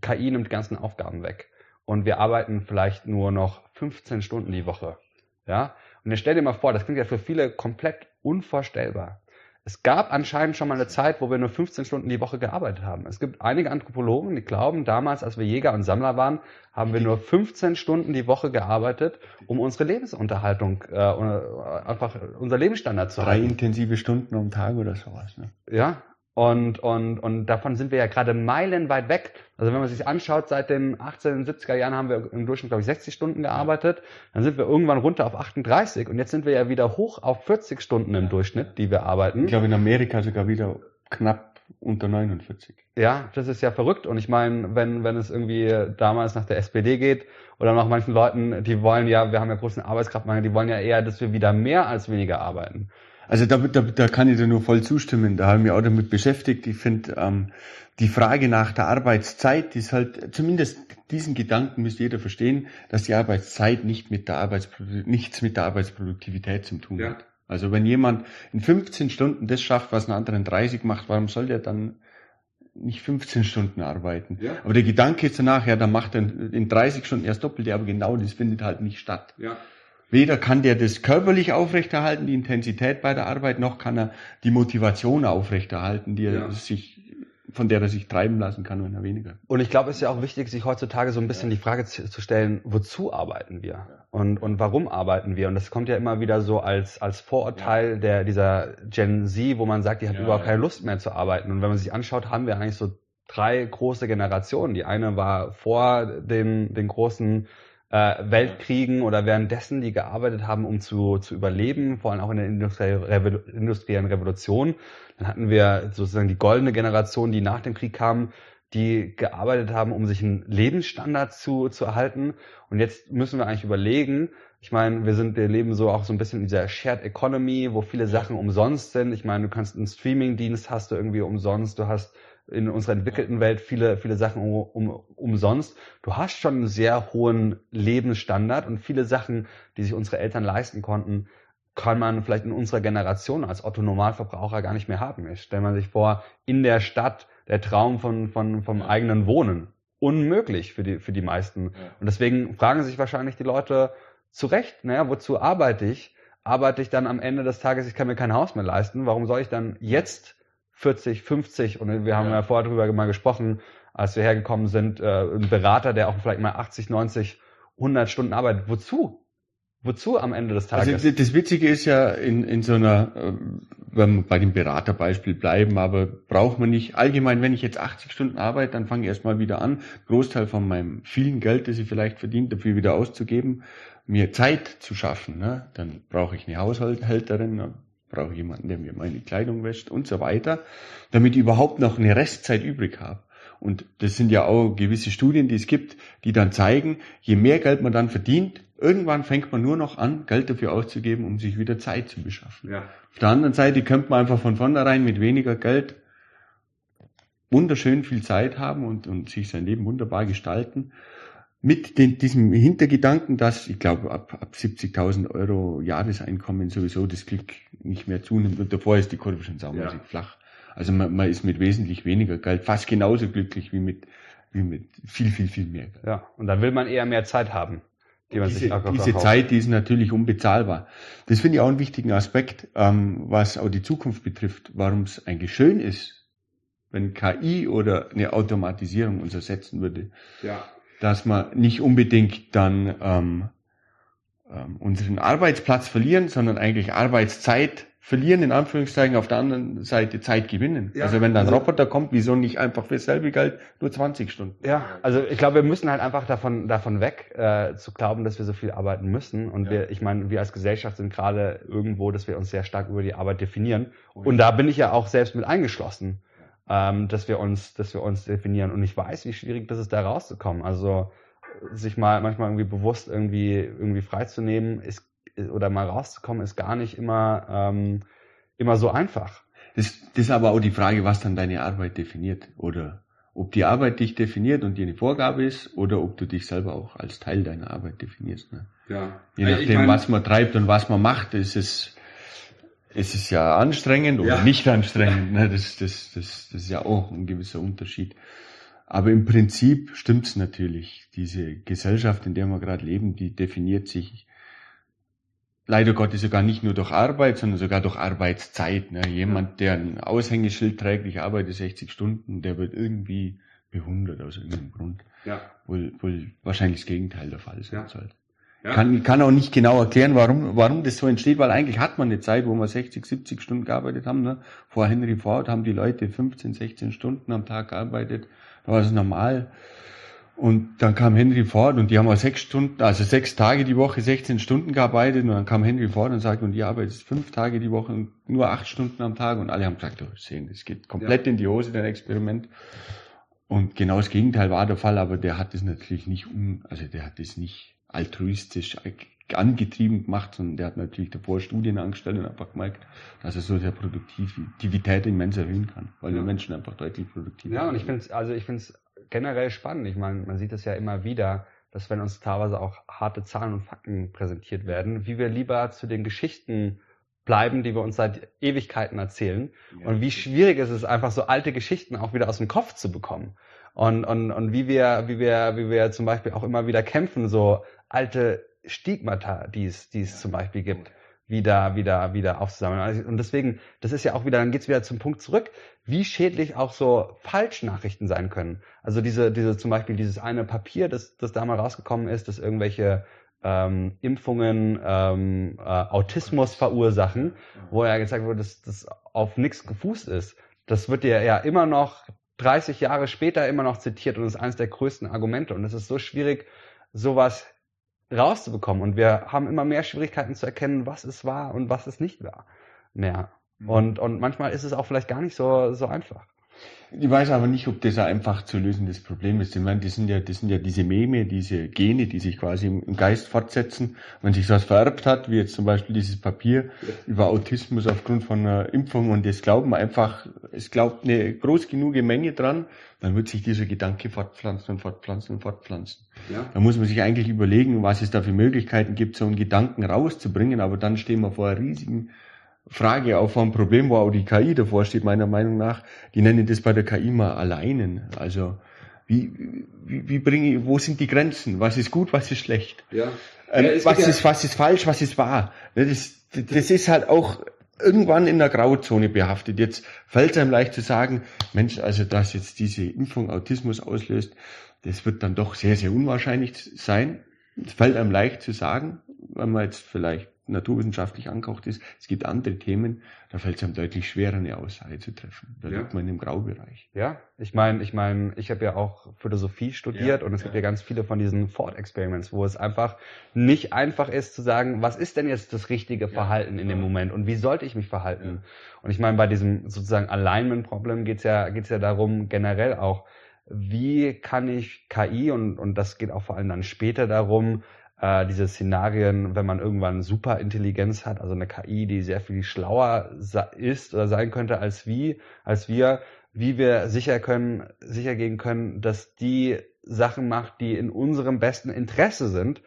KI nimmt die ganzen Aufgaben weg und wir arbeiten vielleicht nur noch 15 Stunden die Woche. Ja? Und jetzt stell dir mal vor, das klingt ja für viele komplett unvorstellbar. Es gab anscheinend schon mal eine Zeit, wo wir nur 15 Stunden die Woche gearbeitet haben. Es gibt einige Anthropologen, die glauben, damals, als wir Jäger und Sammler waren, haben wir nur 15 Stunden die Woche gearbeitet, um unsere Lebensunterhaltung, äh, einfach unser Lebensstandard zu
Drei halten. intensive Stunden am Tag oder sowas. Ne?
Ja, Und, und, und davon sind wir ja gerade meilenweit weg. Also wenn man sich anschaut, seit den 18, 70er Jahren haben wir im Durchschnitt, glaube ich, 60 Stunden gearbeitet. Dann sind wir irgendwann runter auf 38 und jetzt sind wir ja wieder hoch auf 40 Stunden im Durchschnitt, die wir arbeiten.
Ich glaube in Amerika sogar wieder knapp unter 49.
Ja, das ist ja verrückt. Und ich meine, wenn, wenn es irgendwie damals nach der SPD geht oder nach manchen Leuten, die wollen ja, wir haben ja großen Arbeitskraftmangel, die wollen ja eher, dass wir wieder mehr als weniger arbeiten.
Also da, da, da kann ich dir nur voll zustimmen. Da habe ich mich auch damit beschäftigt. Ich finde, ähm, die Frage nach der Arbeitszeit ist halt, zumindest diesen Gedanken müsste jeder verstehen, dass die Arbeitszeit nicht mit der Arbeitsproduktivität, nichts mit der Arbeitsproduktivität zu tun ja. hat. Also wenn jemand in 15 Stunden das schafft, was ein anderer in 30 macht, warum soll der dann nicht 15 Stunden arbeiten? Ja. Aber der Gedanke ist danach, ja, dann macht er in 30 Stunden erst doppelt, aber genau das findet halt nicht statt. Ja. Weder kann der das körperlich aufrechterhalten, die Intensität bei der Arbeit, noch kann er die Motivation aufrechterhalten, die er ja. sich von der er sich treiben lassen kann, wenn er weniger.
Und ich glaube, es ist ja auch wichtig, sich heutzutage so ein bisschen die Frage zu, zu stellen, wozu arbeiten wir? Und, und warum arbeiten wir? Und das kommt ja immer wieder so als, als Vorurteil ja. der, dieser Gen Z, wo man sagt, die hat ja, überhaupt keine Lust mehr zu arbeiten. Und wenn man sich anschaut, haben wir eigentlich so drei große Generationen. Die eine war vor den, den großen äh, Weltkriegen oder währenddessen, die gearbeitet haben, um zu, zu überleben, vor allem auch in der industriellen Revolution. Dann hatten wir sozusagen die goldene Generation, die nach dem Krieg kam, die gearbeitet haben, um sich einen Lebensstandard zu, zu erhalten. Und jetzt müssen wir eigentlich überlegen, ich meine, wir sind, wir leben so auch so ein bisschen in dieser Shared Economy, wo viele Sachen umsonst sind. Ich meine, du kannst einen Streaming-Dienst hast du irgendwie umsonst, du hast in unserer entwickelten Welt viele, viele Sachen um, um, umsonst. Du hast schon einen sehr hohen Lebensstandard und viele Sachen, die sich unsere Eltern leisten konnten, kann man vielleicht in unserer Generation als Otto Normalverbraucher gar nicht mehr haben. Ich stelle man sich vor, in der Stadt der Traum von, von, vom eigenen Wohnen. Unmöglich für die, für die meisten. Und deswegen fragen sich wahrscheinlich die Leute zu Recht, naja, wozu arbeite ich? Arbeite ich dann am Ende des Tages, ich kann mir kein Haus mehr leisten. Warum soll ich dann jetzt 40, 50 und wir haben ja, ja vorher darüber mal gesprochen, als wir hergekommen sind, äh, ein Berater, der auch vielleicht mal 80, 90, 100 Stunden arbeitet. Wozu? Wozu am Ende des Tages?
Also das Witzige ist ja in, in so einer, äh, wenn wir bei dem Beraterbeispiel bleiben, aber braucht man nicht, allgemein, wenn ich jetzt 80 Stunden arbeite, dann fange ich erstmal wieder an, Großteil von meinem vielen Geld, das ich vielleicht verdient, dafür wieder auszugeben, mir Zeit zu schaffen. Ne? Dann brauche ich eine Haushälterin, brauche jemanden, der mir meine Kleidung wäscht und so weiter, damit ich überhaupt noch eine Restzeit übrig habe. Und das sind ja auch gewisse Studien, die es gibt, die dann zeigen, je mehr Geld man dann verdient, irgendwann fängt man nur noch an, Geld dafür auszugeben, um sich wieder Zeit zu beschaffen. Ja. Auf der anderen Seite könnte man einfach von vornherein mit weniger Geld wunderschön viel Zeit haben und, und sich sein Leben wunderbar gestalten mit den, diesem Hintergedanken, dass ich glaube ab, ab 70.000 Euro Jahreseinkommen sowieso das Glück nicht mehr zunimmt und davor ist die Kurve schon saumäßig ja. flach. Also man, man ist mit wesentlich weniger Geld fast genauso glücklich wie mit, wie mit viel, viel, viel mehr Geld.
Ja, und dann will man eher mehr Zeit haben.
Die man diese, sich auch diese Zeit, die ist natürlich unbezahlbar. Das finde ich auch einen wichtigen Aspekt, ähm, was auch die Zukunft betrifft, warum es eigentlich schön ist, wenn KI oder eine Automatisierung uns ersetzen würde. Ja dass wir nicht unbedingt dann ähm, ähm, unseren Arbeitsplatz verlieren, sondern eigentlich Arbeitszeit verlieren, in Anführungszeichen, auf der anderen Seite Zeit gewinnen. Ja, also wenn dann ein also, Roboter kommt, wieso nicht einfach für dasselbe Geld nur 20 Stunden?
Ja, also ich glaube, wir müssen halt einfach davon, davon weg, äh, zu glauben, dass wir so viel arbeiten müssen. Und ja. wir, ich meine, wir als Gesellschaft sind gerade irgendwo, dass wir uns sehr stark über die Arbeit definieren. Oh Und da bin ich ja auch selbst mit eingeschlossen ähm, dass wir uns, dass wir uns definieren. Und ich weiß, wie schwierig das ist, da rauszukommen. Also sich mal manchmal irgendwie bewusst irgendwie irgendwie freizunehmen ist oder mal rauszukommen ist gar nicht immer ähm, immer so einfach.
Das, das ist aber auch die Frage, was dann deine Arbeit definiert oder ob die Arbeit dich definiert und dir eine Vorgabe ist oder ob du dich selber auch als Teil deiner Arbeit definierst. Ne? Ja. Je nachdem, ich mein, was man treibt und was man macht, ist es es ist ja anstrengend oder ja. nicht anstrengend. Ne? Das, das, das, das ist ja auch ein gewisser Unterschied. Aber im Prinzip stimmt's natürlich. Diese Gesellschaft, in der wir gerade leben, die definiert sich leider Gottes sogar nicht nur durch Arbeit, sondern sogar durch Arbeitszeit. Ne? Jemand, der ein Aushängeschild trägt, ich arbeite 60 Stunden, der wird irgendwie bewundert aus irgendeinem Grund. Ja. Wohl, wohl wahrscheinlich das Gegenteil der Fall sein ja. sollte. Ja. Kann, kann auch nicht genau erklären, warum, warum das so entsteht, weil eigentlich hat man eine Zeit, wo wir 60, 70 Stunden gearbeitet haben. Ne? Vor Henry Ford haben die Leute 15, 16 Stunden am Tag gearbeitet. Da war das normal. Und dann kam Henry Ford und die haben auch sechs Stunden, also sechs Tage die Woche, 16 Stunden gearbeitet. Und dann kam Henry Ford und sagte, und die arbeitet fünf Tage die Woche und nur acht Stunden am Tag. Und alle haben gesagt, oh, sehen, das geht komplett ja. in die Hose, dein Experiment. Und genau das Gegenteil war der Fall, aber der hat es natürlich nicht um, also der hat es nicht altruistisch angetrieben gemacht, sondern der hat natürlich davor Studien angestellt und einfach gemerkt, dass er so der Produktivität immens erhöhen kann, weil ja. die Menschen einfach deutlich produktiver
sind. Ja, und ich finde es, also ich finde es generell spannend. Ich meine, man sieht es ja immer wieder, dass wenn uns teilweise auch harte Zahlen und Fakten präsentiert werden, wie wir lieber zu den Geschichten bleiben, die wir uns seit Ewigkeiten erzählen. Ja. Und wie schwierig ist es einfach so alte Geschichten auch wieder aus dem Kopf zu bekommen. Und, und, und wie wir, wie wir, wie wir zum Beispiel auch immer wieder kämpfen, so alte Stigmata, die es, die es zum Beispiel gibt wieder, wieder, wieder aufzusammeln. Also, und deswegen, das ist ja auch wieder, dann geht's wieder zum Punkt zurück, wie schädlich auch so Falschnachrichten sein können. Also diese, diese zum Beispiel dieses eine Papier, das, das da mal rausgekommen ist, dass irgendwelche ähm, Impfungen ähm, äh, Autismus verursachen, wo ja gezeigt wurde, dass das auf nichts gefußt ist. Das wird ja, ja immer noch 30 Jahre später immer noch zitiert und ist eines der größten Argumente. Und es ist so schwierig, sowas rauszubekommen. Und wir haben immer mehr Schwierigkeiten zu erkennen, was es war und was es nicht war. Mehr. Mhm. Und, und manchmal ist es auch vielleicht gar nicht so, so einfach.
Ich weiß aber nicht, ob das ein einfach zu lösendes Problem ist. Ich meine, das sind ja, das sind ja diese Meme, diese Gene, die sich quasi im Geist fortsetzen. Wenn sich was vererbt hat, wie jetzt zum Beispiel dieses Papier über Autismus aufgrund von einer Impfung und das glauben einfach, es glaubt eine groß genug Menge dran, dann wird sich dieser Gedanke fortpflanzen und fortpflanzen und fortpflanzen. Ja. Da muss man sich eigentlich überlegen, was es da für Möglichkeiten gibt, so einen Gedanken rauszubringen, aber dann stehen wir vor einer riesigen Frage auch vom Problem, wo auch die KI davor steht, meiner Meinung nach. Die nennen das bei der KI mal alleinen. Also, wie, wie, wie bringe ich, wo sind die Grenzen? Was ist gut, was ist schlecht? Ja. Ähm, ja was ist, was ist falsch, was ist wahr? Das, das ist halt auch irgendwann in der Grauzone behaftet. Jetzt fällt es einem leicht zu sagen, Mensch, also dass jetzt diese Impfung Autismus auslöst, das wird dann doch sehr, sehr unwahrscheinlich sein. Es fällt einem leicht zu sagen, wenn man jetzt vielleicht naturwissenschaftlich angehaucht ist. Es gibt andere Themen, da fällt es einem deutlich schwerer, eine Aussage zu treffen. Da ja. liegt man im Graubereich.
Ja, ich meine, ich meine, ich habe ja auch Philosophie studiert ja, und es ja. gibt ja ganz viele von diesen Ford-Experiments, wo es einfach nicht einfach ist zu sagen, was ist denn jetzt das richtige Verhalten in dem Moment und wie sollte ich mich verhalten? Und ich meine, bei diesem sozusagen Alignment-Problem geht's ja, geht's ja darum, generell auch, wie kann ich KI und, und das geht auch vor allem dann später darum, äh, diese Szenarien, wenn man irgendwann Superintelligenz hat, also eine KI, die sehr viel schlauer ist oder sein könnte als wie, als wir, wie wir sicher können, sicher gehen können, dass die Sachen macht, die in unserem besten Interesse sind,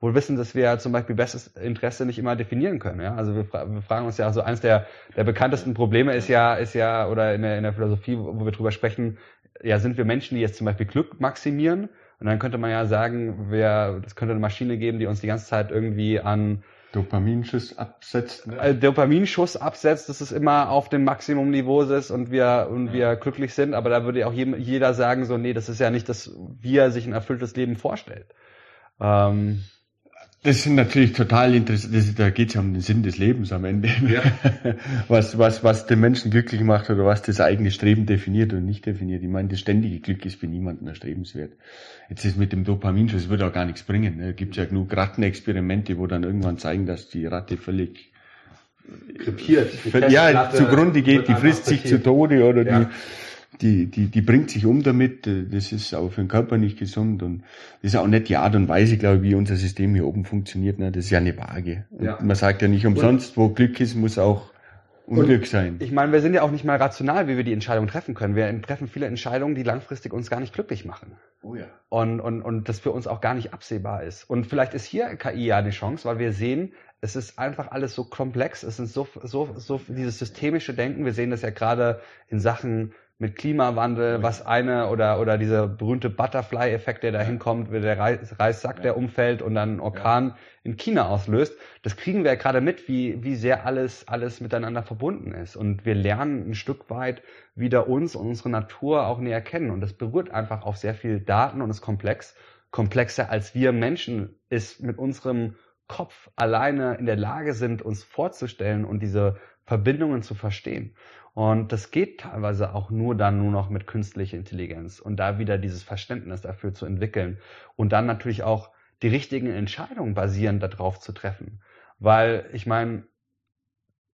wohl wissen, dass wir zum Beispiel bestes Interesse nicht immer definieren können. Ja? Also wir, wir fragen uns ja, also eines der, der bekanntesten Probleme ist ja, ist ja, oder in der, in der Philosophie, wo wir drüber sprechen, ja, sind wir Menschen, die jetzt zum Beispiel Glück maximieren und dann könnte man ja sagen, wer, das könnte eine Maschine geben, die uns die ganze Zeit irgendwie an
Dopaminschuss absetzt.
Ne? Äh, Dopaminschuss absetzt, dass es immer auf dem Maximumniveau ist und wir und ja. wir glücklich sind. Aber da würde auch jeder sagen so, nee, das ist ja nicht das, wie er sich ein erfülltes Leben vorstellt. Ähm,
das sind natürlich total interessant, da geht es ja um den Sinn des Lebens am Ende. Ja. Was, was, was den Menschen glücklich macht oder was das eigene Streben definiert und nicht definiert. Ich meine, das ständige Glück ist für niemanden erstrebenswert. Jetzt ist mit dem Dopaminschuss, wird auch gar nichts bringen. Da gibt ja genug Rattenexperimente, wo dann irgendwann zeigen, dass die Ratte völlig krepiert. Ja, zugrunde geht, die frisst sich zu Tode oder ja. die die, die, die bringt sich um damit, äh, das ist auch für den Körper nicht gesund und das ist auch nicht die Art und Weise, glaube ich, wie unser System hier oben funktioniert. Ne? Das ist ja eine Waage. Ja. Man sagt ja nicht umsonst, wo Glück ist, muss auch Unglück sein.
Ich meine, wir sind ja auch nicht mal rational, wie wir die Entscheidung treffen können. Wir treffen viele Entscheidungen, die langfristig uns gar nicht glücklich machen. Oh ja. Und, und, und das für uns auch gar nicht absehbar ist. Und vielleicht ist hier KI ja eine Chance, weil wir sehen, es ist einfach alles so komplex. Es sind so, so, so dieses systemische Denken. Wir sehen das ja gerade in Sachen mit Klimawandel, was eine oder oder dieser berühmte Butterfly-Effekt, der da hinkommt, wie der Reis, Reissack, der umfällt und dann einen Orkan in China auslöst. Das kriegen wir ja gerade mit, wie wie sehr alles alles miteinander verbunden ist und wir lernen ein Stück weit wieder uns und unsere Natur auch näher kennen und das berührt einfach auf sehr viel Daten und ist komplex. komplexer als wir Menschen es mit unserem Kopf alleine in der Lage sind, uns vorzustellen und diese Verbindungen zu verstehen. Und das geht teilweise auch nur dann nur noch mit künstlicher Intelligenz und da wieder dieses Verständnis dafür zu entwickeln und dann natürlich auch die richtigen Entscheidungen basierend darauf zu treffen. Weil ich meine,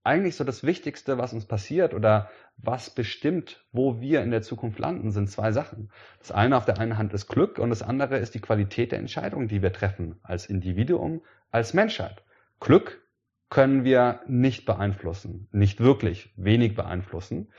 eigentlich so das Wichtigste, was uns passiert oder was bestimmt, wo wir in der Zukunft landen, sind zwei Sachen. Das eine auf der einen Hand ist Glück und das andere ist die Qualität der Entscheidungen, die wir treffen als Individuum, als Menschheit. Glück können wir nicht beeinflussen, nicht wirklich, wenig beeinflussen.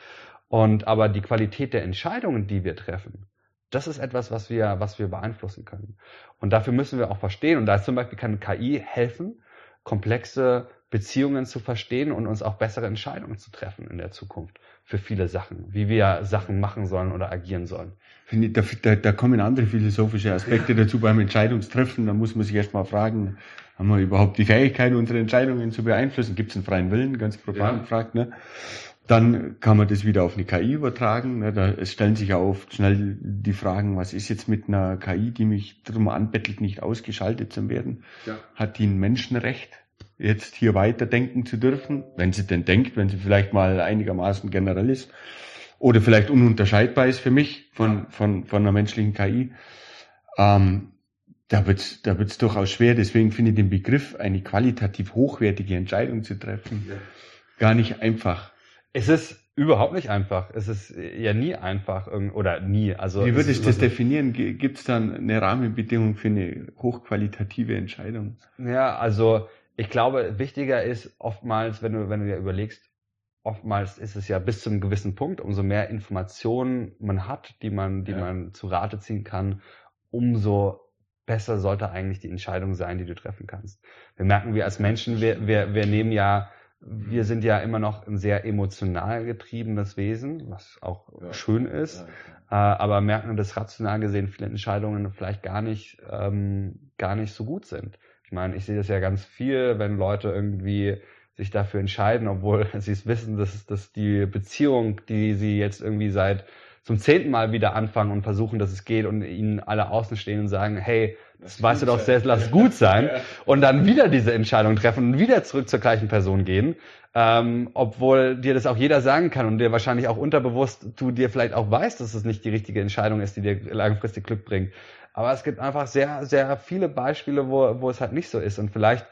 Und aber die Qualität der Entscheidungen, die wir treffen, das ist etwas, was wir, was wir beeinflussen können. Und dafür müssen wir auch verstehen. Und da zum Beispiel kann KI helfen, komplexe Beziehungen zu verstehen und uns auch bessere Entscheidungen zu treffen in der Zukunft für viele Sachen, wie wir Sachen machen sollen oder agieren sollen.
Da, da, da kommen andere philosophische Aspekte dazu beim Entscheidungstreffen. Da muss man sich erstmal fragen, haben wir überhaupt die Fähigkeit, unsere Entscheidungen zu beeinflussen? Gibt es einen freien Willen? Ganz profan ja. gefragt. Ne? Dann kann man das wieder auf eine KI übertragen. Ne? Da, es stellen sich ja oft schnell die Fragen, was ist jetzt mit einer KI, die mich darum anbettelt, nicht ausgeschaltet zu werden? Ja. Hat die ein Menschenrecht? Jetzt hier weiterdenken zu dürfen, wenn sie denn denkt, wenn sie vielleicht mal einigermaßen generell ist oder vielleicht ununterscheidbar ist für mich von, von, von einer menschlichen KI, ähm, da wird's da wird's durchaus schwer. Deswegen finde ich den Begriff, eine qualitativ hochwertige Entscheidung zu treffen, ja. gar nicht einfach.
Es ist überhaupt nicht einfach. Es ist ja nie einfach oder nie. Also
Wie würdest du das definieren? Gibt es dann eine Rahmenbedingung für eine hochqualitative Entscheidung?
Ja, also ich glaube, wichtiger ist oftmals, wenn du, wenn du dir überlegst, oftmals ist es ja bis zu einem gewissen Punkt, umso mehr Informationen man hat, die man, die ja. man zu Rate ziehen kann, umso besser sollte eigentlich die Entscheidung sein, die du treffen kannst. Wir merken, wir als Menschen, wir, wir, wir nehmen ja, wir sind ja immer noch ein sehr emotional getriebenes Wesen, was auch ja. schön ist, ja, äh, aber merken, dass rational gesehen viele Entscheidungen vielleicht gar nicht, ähm, gar nicht so gut sind. Ich meine, ich sehe das ja ganz viel, wenn Leute irgendwie sich dafür entscheiden, obwohl sie es wissen, dass, dass die Beziehung, die sie jetzt irgendwie seit zum zehnten Mal wieder anfangen und versuchen, dass es geht und ihnen alle außen stehen und sagen, hey, das weißt du doch selbst, lass es gut sein. Und dann wieder diese Entscheidung treffen und wieder zurück zur gleichen Person gehen. Ähm, obwohl dir das auch jeder sagen kann und dir wahrscheinlich auch unterbewusst du dir vielleicht auch weißt, dass es nicht die richtige Entscheidung ist, die dir langfristig Glück bringt. Aber es gibt einfach sehr, sehr viele Beispiele, wo, wo es halt nicht so ist. Und vielleicht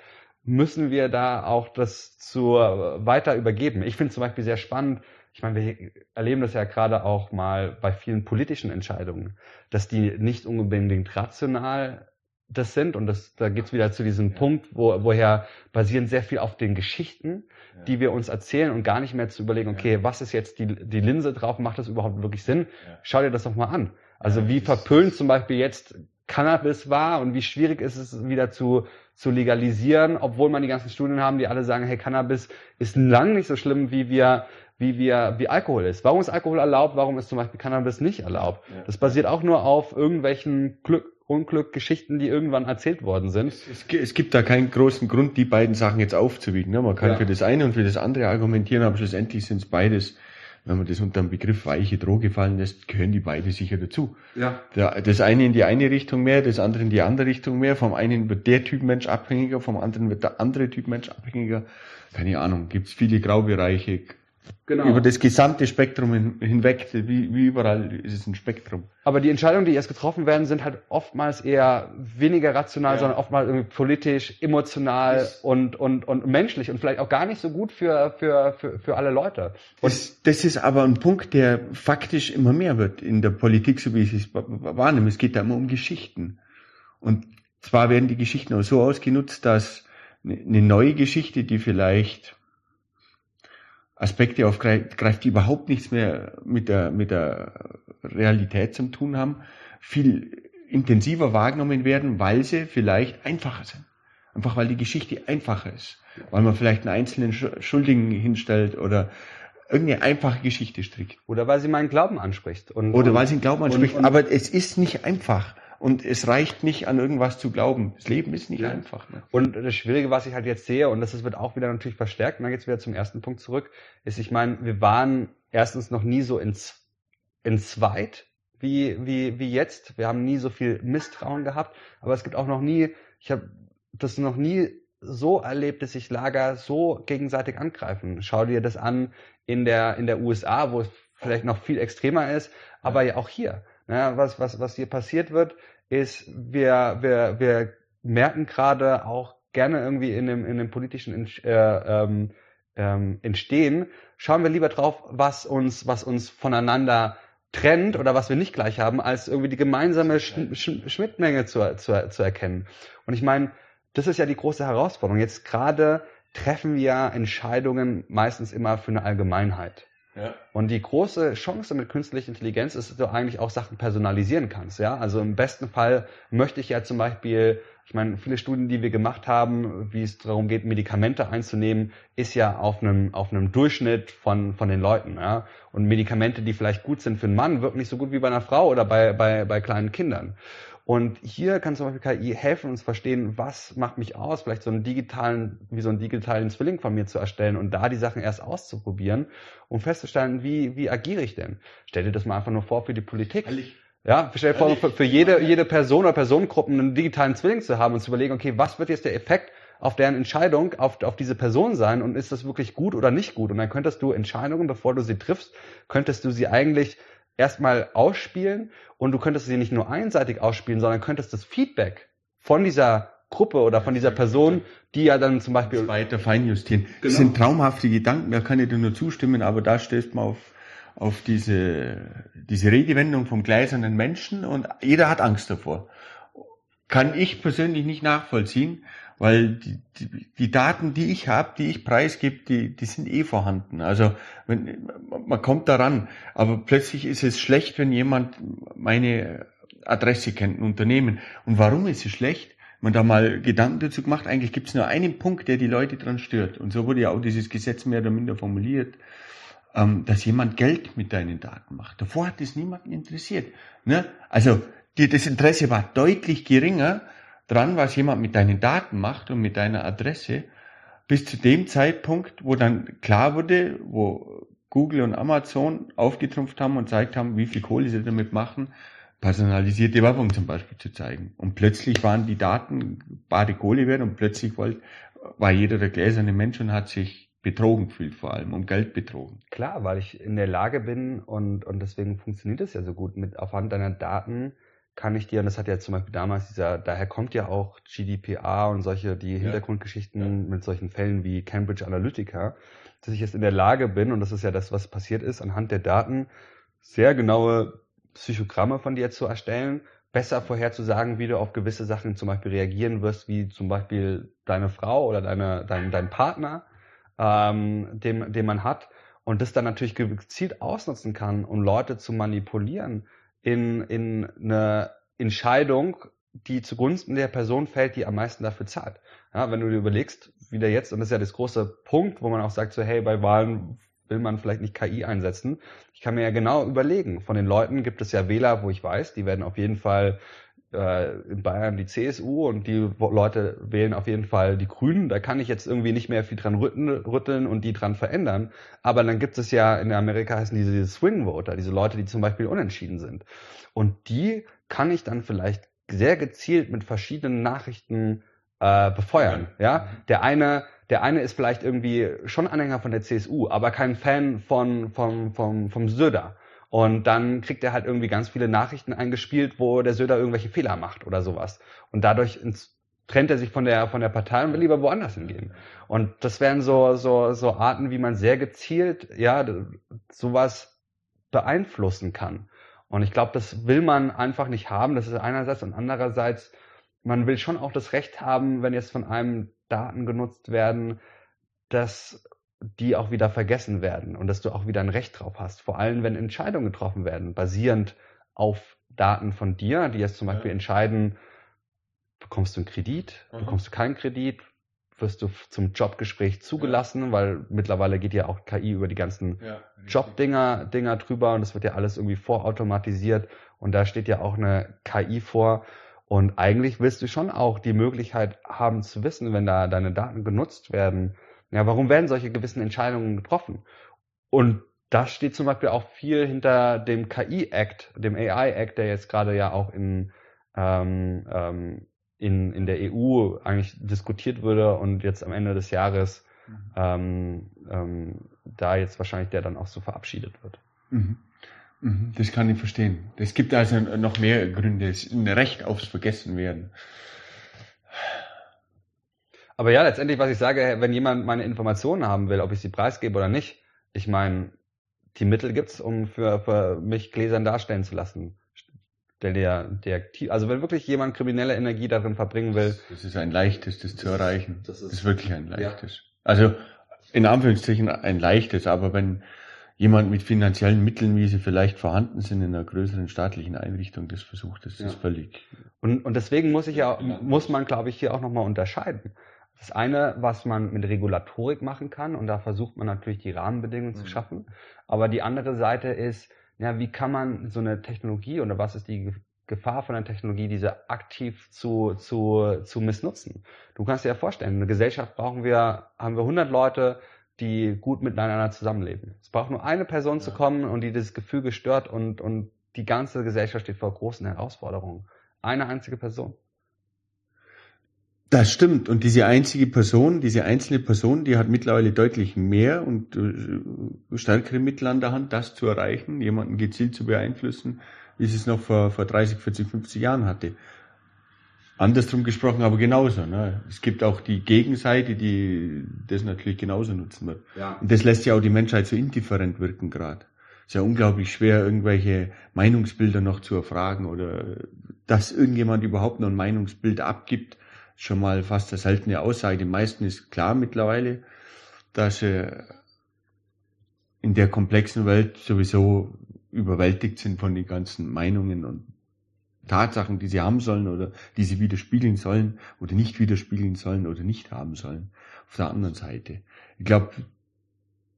müssen wir da auch das zu weiter übergeben. Ich finde zum Beispiel sehr spannend, ich meine, wir erleben das ja gerade auch mal bei vielen politischen Entscheidungen, dass die nicht unbedingt rational das sind. Und das, da geht's wieder zu diesem ja. Punkt, wo, woher basieren sehr viel auf den Geschichten, ja. die wir uns erzählen und gar nicht mehr zu überlegen, okay, ja. was ist jetzt die, die Linse drauf, macht das überhaupt wirklich Sinn? Schau dir das doch mal an. Also wie verpönt zum Beispiel jetzt Cannabis war und wie schwierig ist es wieder zu, zu legalisieren, obwohl man die ganzen Studien haben, die alle sagen, hey, Cannabis ist lang nicht so schlimm, wie wir, wie wir, wie Alkohol ist. Warum ist Alkohol erlaubt? Warum ist zum Beispiel Cannabis nicht erlaubt? Ja. Das basiert auch nur auf irgendwelchen Glück, Unglück, Geschichten, die irgendwann erzählt worden sind.
Es, es, gibt da keinen großen Grund, die beiden Sachen jetzt aufzuwiegen. Ne? Man kann ja. für das eine und für das andere argumentieren, aber schlussendlich sind es beides wenn man das unter dem Begriff weiche Droge fallen lässt, gehören die beide sicher dazu. Ja. Das eine in die eine Richtung mehr, das andere in die andere Richtung mehr. Vom einen wird der Typ Mensch abhängiger, vom anderen wird der andere Typ Mensch abhängiger. Keine Ahnung, gibt's viele Graubereiche, Genau. Über das gesamte Spektrum hin, hinweg, wie, wie überall ist es ein Spektrum.
Aber die Entscheidungen, die erst getroffen werden, sind halt oftmals eher weniger rational, ja. sondern oftmals irgendwie politisch, emotional und, und, und menschlich und vielleicht auch gar nicht so gut für, für, für, für alle Leute.
Und das, das ist aber ein Punkt, der faktisch immer mehr wird in der Politik, so wie ich es wahrnehme. Es geht da immer um Geschichten. Und zwar werden die Geschichten auch so ausgenutzt, dass eine neue Geschichte, die vielleicht Aspekte aufgreift, die überhaupt nichts mehr mit der, mit der Realität zu tun haben, viel intensiver wahrgenommen werden, weil sie vielleicht einfacher sind. Einfach weil die Geschichte einfacher ist. Weil man vielleicht einen einzelnen Schuldigen hinstellt oder irgendeine einfache Geschichte strickt.
Oder weil sie meinen Glauben anspricht.
Und, oder weil sie einen Glauben anspricht. Und, und, aber es ist nicht einfach. Und es reicht nicht, an irgendwas zu glauben. Das Leben ist nicht ja. einfach. Ne?
Und das Schwierige, was ich halt jetzt sehe, und das wird auch wieder natürlich verstärkt, und dann geht's wieder zum ersten Punkt zurück, ist, ich meine, wir waren erstens noch nie so in, in zweit wie, wie, wie jetzt. Wir haben nie so viel Misstrauen gehabt, aber es gibt auch noch nie, ich habe das noch nie so erlebt, dass sich Lager so gegenseitig angreifen. Schau dir das an in der, in der USA, wo es vielleicht noch viel extremer ist, aber ja auch hier. Ja, was, was, was hier passiert wird, ist, wir, wir, wir merken gerade auch gerne irgendwie in dem, in dem politischen äh, ähm, ähm, Entstehen, schauen wir lieber drauf, was uns, was uns voneinander trennt oder was wir nicht gleich haben, als irgendwie die gemeinsame Sch Sch Schnittmenge zu, zu, zu erkennen. Und ich meine, das ist ja die große Herausforderung. Jetzt gerade treffen wir Entscheidungen meistens immer für eine Allgemeinheit. Und die große Chance mit künstlicher Intelligenz ist, dass du eigentlich auch Sachen personalisieren kannst. Ja, also im besten Fall möchte ich ja zum Beispiel, ich meine, viele Studien, die wir gemacht haben, wie es darum geht, Medikamente einzunehmen, ist ja auf einem auf einem Durchschnitt von von den Leuten. Ja, und Medikamente, die vielleicht gut sind für einen Mann, wirken nicht so gut wie bei einer Frau oder bei bei bei kleinen Kindern. Und hier kann zum Beispiel KI helfen, uns verstehen, was macht mich aus, vielleicht so einen digitalen, wie so einen digitalen Zwilling von mir zu erstellen und da die Sachen erst auszuprobieren, um festzustellen, wie, wie agiere ich denn? Stell dir das mal einfach nur vor für die Politik. Ehrlich? Ja, stell dir vor, für, für jede, jede Person oder Personengruppen einen digitalen Zwilling zu haben und zu überlegen, okay, was wird jetzt der Effekt auf deren Entscheidung auf, auf diese Person sein und ist das wirklich gut oder nicht gut? Und dann könntest du Entscheidungen, bevor du sie triffst, könntest du sie eigentlich erstmal ausspielen und du könntest sie nicht nur einseitig ausspielen, sondern könntest das Feedback von dieser Gruppe oder von dieser Person, die ja dann zum Beispiel
weiter feinjustieren. Genau. Das sind traumhafte Gedanken, da kann ich dir nur zustimmen, aber da stößt man auf, auf diese, diese Redewendung vom gleisernen Menschen und jeder hat Angst davor. Kann ich persönlich nicht nachvollziehen, weil die, die, die Daten, die ich habe, die ich preisgebe, die, die sind eh vorhanden. Also wenn, man kommt daran, aber plötzlich ist es schlecht, wenn jemand meine Adresse kennt, ein Unternehmen. Und warum ist es schlecht? Man da mal Gedanken dazu gemacht, eigentlich gibt es nur einen Punkt, der die Leute dran stört. Und so wurde ja auch dieses Gesetz mehr oder minder formuliert, ähm, dass jemand Geld mit deinen Daten macht. Davor hat es niemanden interessiert. Ne? Also die, das Interesse war deutlich geringer, dran, was jemand mit deinen Daten macht und mit deiner Adresse, bis zu dem Zeitpunkt, wo dann klar wurde, wo Google und Amazon aufgetrumpft haben und gezeigt haben, wie viel Kohle sie damit machen, personalisierte Werbung zum Beispiel zu zeigen. Und plötzlich waren die Daten bare Kohle wert und plötzlich war jeder der gläserne Mensch und hat sich betrogen gefühlt, vor allem um Geld betrogen.
Klar, weil ich in der Lage bin und, und deswegen funktioniert es ja so gut mit aufhand deiner Daten kann ich dir, und das hat ja zum Beispiel damals dieser, daher kommt ja auch GDPR und solche, die ja. Hintergrundgeschichten ja. mit solchen Fällen wie Cambridge Analytica, dass ich jetzt in der Lage bin, und das ist ja das, was passiert ist, anhand der Daten sehr genaue Psychogramme von dir zu erstellen, besser vorherzusagen, wie du auf gewisse Sachen zum Beispiel reagieren wirst, wie zum Beispiel deine Frau oder deine, dein, dein Partner, ähm, den, den man hat, und das dann natürlich gezielt ausnutzen kann, um Leute zu manipulieren, in, in eine Entscheidung, die zugunsten der Person fällt, die am meisten dafür zahlt. Ja, wenn du dir überlegst, wieder jetzt, und das ist ja das große Punkt, wo man auch sagt, so hey, bei Wahlen will man vielleicht nicht KI einsetzen. Ich kann mir ja genau überlegen, von den Leuten gibt es ja Wähler, wo ich weiß, die werden auf jeden Fall äh, in Bayern die CSU und die Leute wählen auf jeden Fall die Grünen. Da kann ich jetzt irgendwie nicht mehr viel dran rütteln und die dran verändern. Aber dann gibt es ja in Amerika heißen diese, diese Swing Voter, diese Leute, die zum Beispiel unentschieden sind. Und die kann ich dann vielleicht sehr gezielt mit verschiedenen Nachrichten äh, befeuern. Ja, der eine, der eine ist vielleicht irgendwie schon Anhänger von der CSU, aber kein Fan von vom vom vom Söder. Und dann kriegt er halt irgendwie ganz viele Nachrichten eingespielt, wo der Söder irgendwelche Fehler macht oder sowas. Und dadurch ins, trennt er sich von der, von der Partei und will lieber woanders hingehen. Und das wären so, so, so Arten, wie man sehr gezielt, ja, sowas beeinflussen kann. Und ich glaube, das will man einfach nicht haben. Das ist einerseits und andererseits, man will schon auch das Recht haben, wenn jetzt von einem Daten genutzt werden, dass die auch wieder vergessen werden und dass du auch wieder ein Recht drauf hast. Vor allem, wenn Entscheidungen getroffen werden, basierend auf Daten von dir, die jetzt zum Beispiel ja. entscheiden, bekommst du einen Kredit, mhm. bekommst du keinen Kredit, wirst du zum Jobgespräch zugelassen, ja. weil mittlerweile geht ja auch KI über die ganzen ja, Jobdinger Dinger drüber und es wird ja alles irgendwie vorautomatisiert und da steht ja auch eine KI vor und eigentlich willst du schon auch die Möglichkeit haben zu wissen, wenn da deine Daten genutzt werden, ja, warum werden solche gewissen Entscheidungen getroffen? Und das steht zum Beispiel auch viel hinter dem KI-Act, dem AI-Act, der jetzt gerade ja auch in, ähm, ähm, in, in der EU eigentlich diskutiert würde und jetzt am Ende des Jahres mhm. ähm, ähm, da jetzt wahrscheinlich der dann auch so verabschiedet wird.
Mhm. Mhm. Das kann ich verstehen. Es gibt also noch mehr Gründe. Ein Recht aufs Vergessenwerden.
Aber ja, letztendlich, was ich sage, wenn jemand meine Informationen haben will, ob ich sie preisgebe oder nicht, ich meine, die Mittel gibt's, um für, für mich Gläsern darstellen zu lassen. Der, der, der, also wenn wirklich jemand kriminelle Energie darin verbringen will.
Das ist ein leichtes, das zu erreichen. Das ist, das ist wirklich ein leichtes. Ja. Also in Anführungszeichen ein leichtes, aber wenn jemand mit finanziellen Mitteln, wie sie vielleicht vorhanden sind in einer größeren staatlichen Einrichtung, das versucht, das ja. ist völlig.
Und, und deswegen muss ich ja, muss man, glaube ich, hier auch nochmal unterscheiden. Das eine, was man mit Regulatorik machen kann, und da versucht man natürlich die Rahmenbedingungen mhm. zu schaffen. Aber die andere Seite ist, ja, wie kann man so eine Technologie oder was ist die Gefahr von der Technologie, diese aktiv zu, zu, zu missnutzen? Du kannst dir ja vorstellen, eine Gesellschaft brauchen wir, haben wir 100 Leute, die gut miteinander zusammenleben. Es braucht nur eine Person ja. zu kommen und die dieses Gefühl gestört und, und die ganze Gesellschaft steht vor großen Herausforderungen. Eine einzige Person.
Das stimmt. Und diese einzige Person, diese einzelne Person, die hat mittlerweile deutlich mehr und äh, stärkere Mittel an der Hand, das zu erreichen, jemanden gezielt zu beeinflussen, wie sie es noch vor, vor 30, 40, 50 Jahren hatte. Andersrum gesprochen, aber genauso. Ne? Es gibt auch die Gegenseite, die das natürlich genauso nutzen wird. Ja. Und das lässt ja auch die Menschheit so indifferent wirken gerade. Es ist ja unglaublich schwer, irgendwelche Meinungsbilder noch zu erfragen oder dass irgendjemand überhaupt noch ein Meinungsbild abgibt, schon mal fast eine seltene Aussage. Den meisten ist klar mittlerweile, dass sie in der komplexen Welt sowieso überwältigt sind von den ganzen Meinungen und Tatsachen, die sie haben sollen oder die sie widerspiegeln sollen oder nicht widerspiegeln sollen oder nicht haben sollen. Auf der anderen Seite. Ich glaube,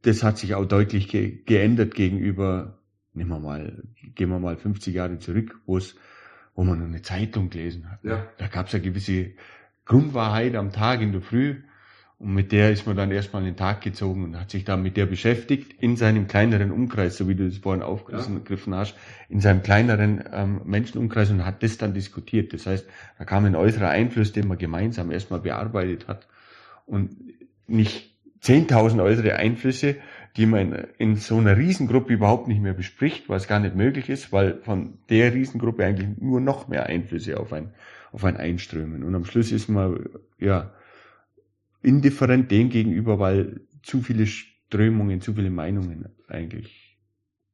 das hat sich auch deutlich ge geändert gegenüber, nehmen wir mal, gehen wir mal 50 Jahre zurück, wo es, wo man eine Zeitung gelesen hat. Ja. Da gab es ja gewisse Grundwahrheit am Tag in der Früh. Und mit der ist man dann erstmal den Tag gezogen und hat sich dann mit der beschäftigt, in seinem kleineren Umkreis, so wie du es vorhin aufgegriffen ja. hast, in seinem kleineren ähm, Menschenumkreis und hat das dann diskutiert. Das heißt, da kam ein äußerer Einfluss, den man gemeinsam erstmal bearbeitet hat und nicht 10.000 äußere Einflüsse, die man in so einer Riesengruppe überhaupt nicht mehr bespricht, was gar nicht möglich ist, weil von der Riesengruppe eigentlich nur noch mehr Einflüsse auf ein auf ein Einströmen. Und am Schluss ist man ja indifferent dem gegenüber, weil zu viele Strömungen, zu viele Meinungen eigentlich.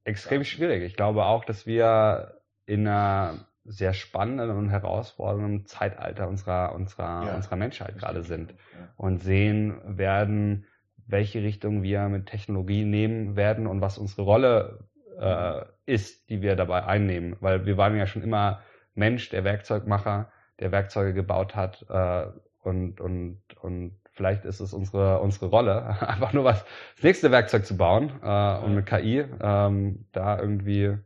Extrem schwierig. Ich glaube auch, dass wir in einer sehr spannenden und herausfordernden Zeitalter unserer, unserer, ja. unserer Menschheit gerade sind ja. und sehen werden, welche Richtung wir mit Technologie nehmen werden und was unsere Rolle äh, ist, die wir dabei einnehmen. Weil wir waren ja schon immer Mensch, der Werkzeugmacher, der Werkzeuge gebaut hat äh, und, und, und vielleicht ist es unsere, unsere Rolle, einfach nur was, das nächste Werkzeug zu bauen äh, und mit KI ähm, da irgendwie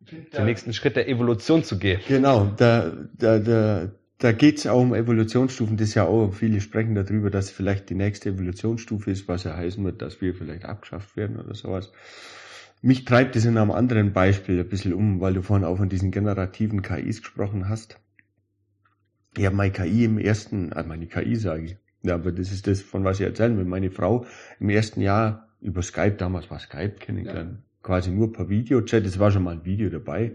den nächsten Schritt der Evolution zu gehen.
Genau, da, da, da, da geht es auch um Evolutionsstufen. Das ist ja auch, viele sprechen darüber, dass vielleicht die nächste Evolutionsstufe ist, was ja heißen wird, dass wir vielleicht abgeschafft werden oder sowas. Mich treibt das in einem anderen Beispiel ein bisschen um, weil du vorhin auch von diesen generativen KIs gesprochen hast. Ich habe meine KI im ersten, also meine KI sage ich, ja, aber das ist das, von was ich erzählen will. Meine Frau im ersten Jahr über Skype, damals war Skype kennengelernt, ja. quasi nur per Videochat, es war schon mal ein Video dabei.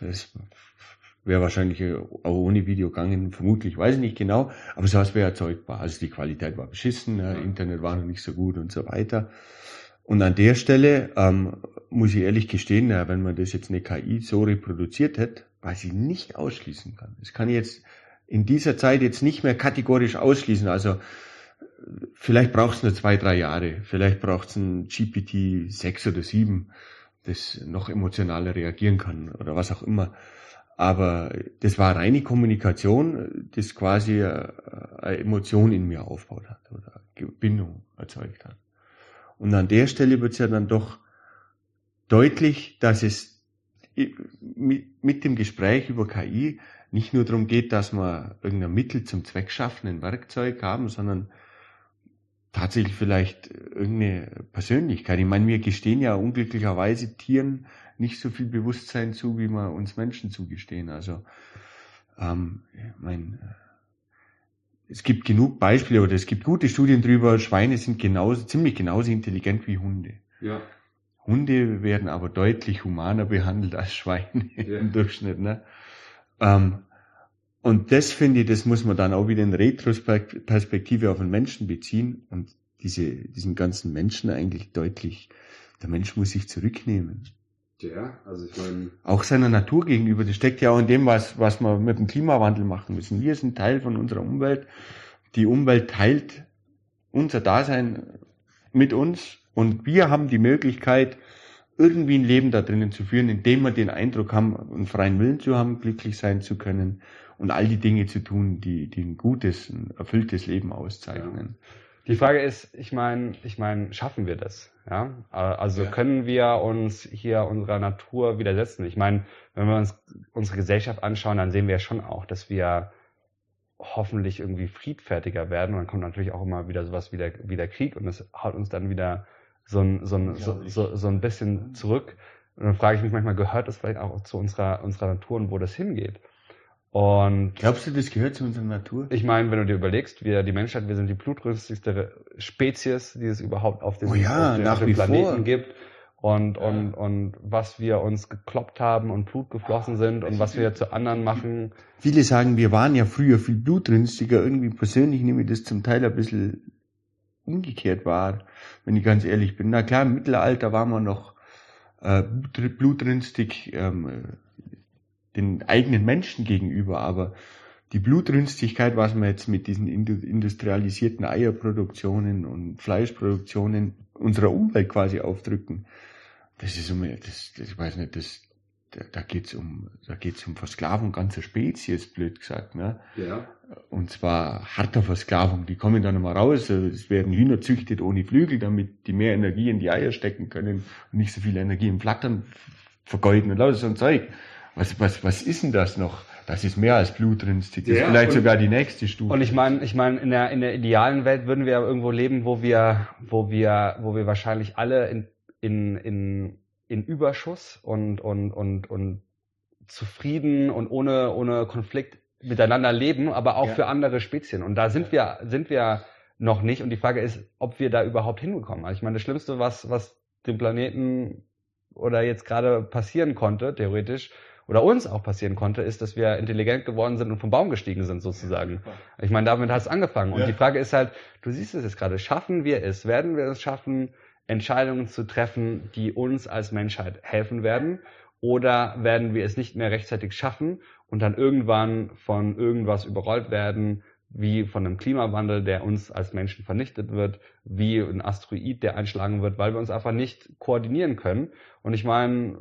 Das wäre wahrscheinlich auch ohne Video gegangen, vermutlich, weiß ich nicht genau, aber sowas wäre erzeugbar. Also die Qualität war beschissen, ja. Internet war noch nicht so gut und so weiter. Und an der Stelle ähm, muss ich ehrlich gestehen, ja, wenn man das jetzt eine KI so reproduziert hätte, was ich nicht ausschließen kann. Das kann jetzt in dieser Zeit jetzt nicht mehr kategorisch ausschließen. Also vielleicht braucht es nur zwei, drei Jahre. Vielleicht braucht es ein GPT 6 oder 7, das noch emotionaler reagieren kann oder was auch immer. Aber das war reine Kommunikation, das quasi eine Emotion in mir aufgebaut hat oder Bindung erzeugt hat. Und an der Stelle wird es ja dann doch deutlich, dass es mit dem Gespräch über KI nicht nur darum geht, dass wir irgendein Mittel zum Zweck schaffen, ein Werkzeug haben, sondern tatsächlich vielleicht irgendeine Persönlichkeit. Ich meine, wir gestehen ja unglücklicherweise Tieren nicht so viel Bewusstsein zu, wie wir uns Menschen zugestehen. Also, ähm, ich mein, es gibt genug Beispiele oder es gibt gute Studien drüber. Schweine sind genauso, ziemlich genauso intelligent wie Hunde.
Ja.
Hunde werden aber deutlich humaner behandelt als Schweine ja. im Durchschnitt. Ne? Ähm, und das finde ich, das muss man dann auch wieder in Retrospektive auf den Menschen beziehen und diese, diesen ganzen Menschen eigentlich deutlich, der Mensch muss sich zurücknehmen.
Ja, also ich meine.
Auch seiner Natur gegenüber, das steckt ja auch in dem, was, was wir mit dem Klimawandel machen müssen. Wir sind Teil von unserer Umwelt. Die Umwelt teilt unser Dasein mit uns und wir haben die Möglichkeit, irgendwie ein Leben da drinnen zu führen, indem wir den Eindruck haben, einen freien Willen zu haben, glücklich sein zu können und all die Dinge zu tun, die, die ein gutes, ein erfülltes Leben auszeichnen. Ja.
Die Frage ist, ich meine, ich meine, schaffen wir das? Ja, also ja. können wir uns hier unserer Natur widersetzen? Ich meine, wenn wir uns unsere Gesellschaft anschauen, dann sehen wir schon auch, dass wir hoffentlich irgendwie friedfertiger werden. Und dann kommt natürlich auch immer wieder sowas wie der, wie der Krieg und das haut uns dann wieder so ein, so ein, so, so, so ein bisschen zurück. Und dann frage ich mich manchmal, gehört das vielleicht auch zu unserer, unserer Natur und wo das hingeht? Und
Glaubst du, das gehört zu unserer Natur?
Ich meine, wenn du dir überlegst, wir, die Menschheit, wir sind die blutrünstigste Spezies, die es überhaupt auf dem,
oh ja,
auf dem,
auf dem
Planeten
vor.
gibt. Und, ja. und, und was wir uns gekloppt haben und Blut geflossen sind und was wir zu anderen machen.
Viele sagen, wir waren ja früher viel blutrünstiger. Irgendwie persönlich nehme ich das zum Teil ein bisschen umgekehrt wahr, wenn ich ganz ehrlich bin. Na klar, im Mittelalter waren wir noch äh, blutrünstig. Ähm, den eigenen Menschen gegenüber, aber die Blutrünstigkeit, was wir jetzt mit diesen industrialisierten Eierproduktionen und Fleischproduktionen unserer Umwelt quasi aufdrücken, das ist das, das ich weiß nicht, das, da, da geht's um, da geht's um Versklavung ganzer Spezies, blöd gesagt, ne?
Ja.
Und zwar harter Versklavung. Die kommen dann mal raus. Es werden Hühner züchtet ohne Flügel, damit die mehr Energie in die Eier stecken können und nicht so viel Energie im Flattern vergeuden und lauter so ein Zeug was, was, was ist denn das noch? Das ist mehr als blutrünstig. Das ja, ist vielleicht sogar die nächste Stufe.
Und ich meine, ich meine, in der, in der idealen Welt würden wir ja irgendwo leben, wo wir, wo wir, wo wir wahrscheinlich alle in, in, in, in Überschuss und, und, und, und zufrieden und ohne, ohne Konflikt miteinander leben, aber auch ja. für andere Spezien. Und da sind wir, sind wir noch nicht. Und die Frage ist, ob wir da überhaupt hinbekommen. Also ich meine, das Schlimmste, was, was dem Planeten oder jetzt gerade passieren konnte, theoretisch, oder uns auch passieren konnte, ist, dass wir intelligent geworden sind und vom Baum gestiegen sind sozusagen. Ich meine, damit hat es angefangen. Und ja. die Frage ist halt, du siehst es jetzt gerade, schaffen wir es? Werden wir es schaffen, Entscheidungen zu treffen, die uns als Menschheit helfen werden? Oder werden wir es nicht mehr rechtzeitig schaffen und dann irgendwann von irgendwas überrollt werden, wie von einem Klimawandel, der uns als Menschen vernichtet wird, wie ein Asteroid, der einschlagen wird, weil wir uns einfach nicht koordinieren können. Und ich meine,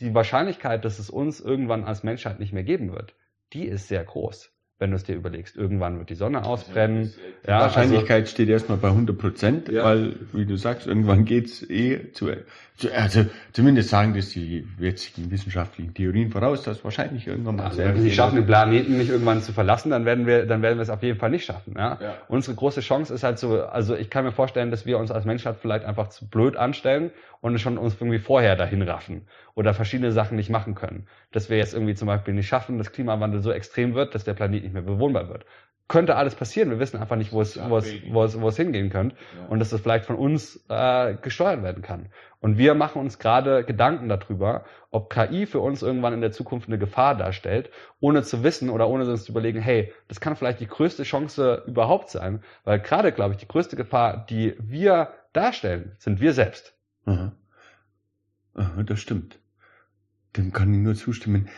die Wahrscheinlichkeit, dass es uns irgendwann als Menschheit nicht mehr geben wird, die ist sehr groß wenn du es dir überlegst. Irgendwann wird die Sonne ausbrennen.
Die ja, Wahrscheinlichkeit also, steht erstmal bei 100 Prozent, ja. weil, wie du sagst, irgendwann geht's eh zu, zu, also zumindest sagen das die jetzigen wissenschaftlichen Theorien voraus, dass wahrscheinlich irgendwann mal
also, Wenn wir es schaffen, den Planeten nicht irgendwann zu verlassen, dann werden wir, dann werden wir es auf jeden Fall nicht schaffen. Ja? ja? Unsere große Chance ist halt so, also ich kann mir vorstellen, dass wir uns als Menschheit vielleicht einfach zu blöd anstellen und schon uns irgendwie vorher dahin raffen oder verschiedene Sachen nicht machen können. Dass wir jetzt irgendwie zum Beispiel nicht schaffen, dass Klimawandel so extrem wird, dass der Planet nicht mehr bewohnbar wird. Könnte alles passieren. Wir wissen einfach nicht, wo es, wo es, wo es, wo es hingehen könnte ja. und dass es vielleicht von uns äh, gesteuert werden kann. Und wir machen uns gerade Gedanken darüber, ob KI für uns irgendwann in der Zukunft eine Gefahr darstellt, ohne zu wissen oder ohne uns zu überlegen, hey, das kann vielleicht die größte Chance überhaupt sein, weil gerade, glaube ich, die größte Gefahr, die wir darstellen, sind wir selbst.
Aha. Aha, das stimmt. Dem kann ich nur zustimmen.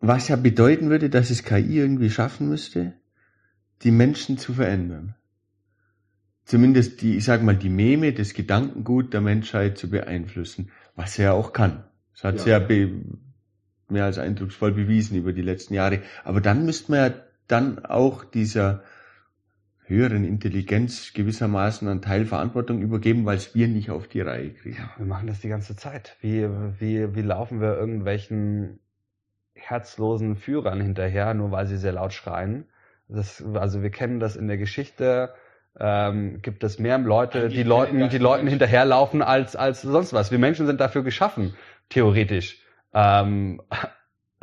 Was ja bedeuten würde, dass es KI irgendwie schaffen müsste, die Menschen zu verändern. Zumindest die, ich sag mal, die Meme, das Gedankengut der Menschheit zu beeinflussen, was er ja auch kann. Das hat ja. sehr mehr als eindrucksvoll bewiesen über die letzten Jahre. Aber dann müsste man ja dann auch dieser höheren Intelligenz gewissermaßen einen Teil Verantwortung übergeben, weil es wir nicht auf die Reihe kriegen. Ja,
wir machen das die ganze Zeit. Wie, wie, wie laufen wir irgendwelchen herzlosen Führern hinterher, nur weil sie sehr laut schreien? Das, also wir kennen das in der Geschichte. ähm, gibt es mehr Leute, die Leuten, die Leuten hinterherlaufen als als sonst was. Wir Menschen sind dafür geschaffen, theoretisch. Ähm,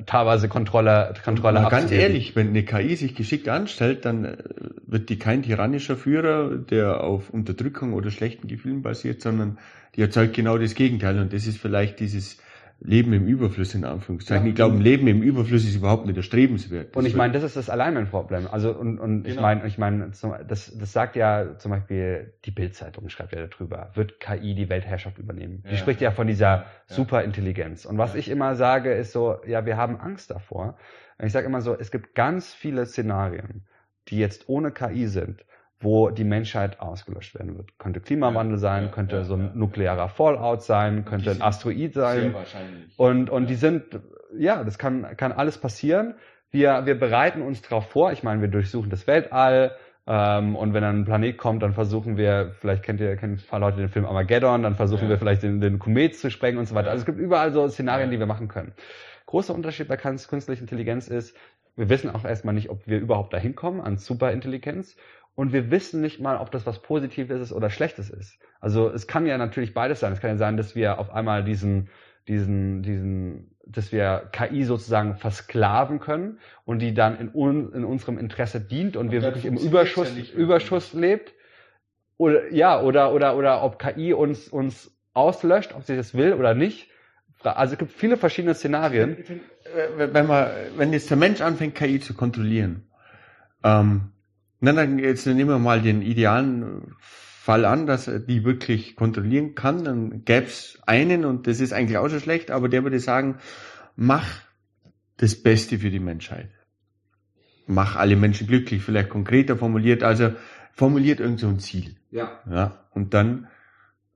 teilweise Kontrolle, Kontrolle
Mal Ganz ehrlich, wenn eine KI sich geschickt anstellt, dann äh, wird die kein tyrannischer Führer, der auf Unterdrückung oder schlechten Gefühlen basiert, sondern die erzeugt genau das Gegenteil. Und das ist vielleicht dieses Leben im Überfluss in Anführungszeichen. Ja. Ich glaube, Leben im Überfluss ist überhaupt nicht erstrebenswert.
Und ich meine, das ist das Alignment-Problem. Also und, und genau. ich meine, ich meine, das, das sagt ja zum Beispiel die Bildzeitung schreibt ja darüber. Wird KI die Weltherrschaft übernehmen? Die spricht ja von dieser ja. Superintelligenz. Und was ich immer sage, ist so, ja, wir haben Angst davor. Und ich sage immer so, es gibt ganz viele Szenarien, die jetzt ohne KI sind wo die Menschheit ausgelöscht werden wird. Könnte Klimawandel ja, sein, ja, könnte ja, so ein nuklearer Fallout sein, könnte ein Asteroid sein. Sehr wahrscheinlich. Und, und die sind, ja, das kann, kann alles passieren. Wir, wir bereiten uns darauf vor. Ich meine, wir durchsuchen das Weltall. Ähm, und wenn dann ein Planet kommt, dann versuchen wir, vielleicht kennt ihr, kennen ein paar Leute den Film Armageddon, dann versuchen wir vielleicht den, den Komet zu sprengen und so weiter. Also es gibt überall so Szenarien, die wir machen können. Großer Unterschied bei künstlicher Intelligenz ist, wir wissen auch erstmal nicht, ob wir überhaupt dahin kommen an Superintelligenz und wir wissen nicht mal, ob das was Positives ist oder Schlechtes ist. Also es kann ja natürlich beides sein. Es kann ja sein, dass wir auf einmal diesen, diesen, diesen, dass wir KI sozusagen versklaven können und die dann in, un, in unserem Interesse dient und, und wir wirklich im Überschuss, ja Überschuss lebt. Oder, ja, oder, oder, oder ob KI uns, uns auslöscht, ob sie das will oder nicht. Also es gibt viele verschiedene Szenarien.
Wenn man, wenn jetzt der Mensch anfängt, KI zu kontrollieren, ähm, na, dann jetzt nehmen wir mal den idealen Fall an, dass er die wirklich kontrollieren kann. Dann gäbe es einen, und das ist eigentlich auch schon schlecht, aber der würde sagen, mach das Beste für die Menschheit. Mach alle Menschen glücklich, vielleicht konkreter formuliert, also formuliert irgend so ein Ziel. Ja. ja. Und dann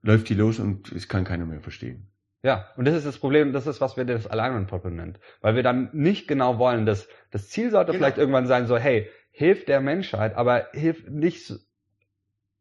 läuft die los und es kann keiner mehr verstehen.
Ja, und das ist das Problem, das ist, was wir das Alignment Problem nennen. Weil wir dann nicht genau wollen, dass das Ziel sollte genau. vielleicht irgendwann sein, so, hey, hilft der Menschheit, aber hilft nicht,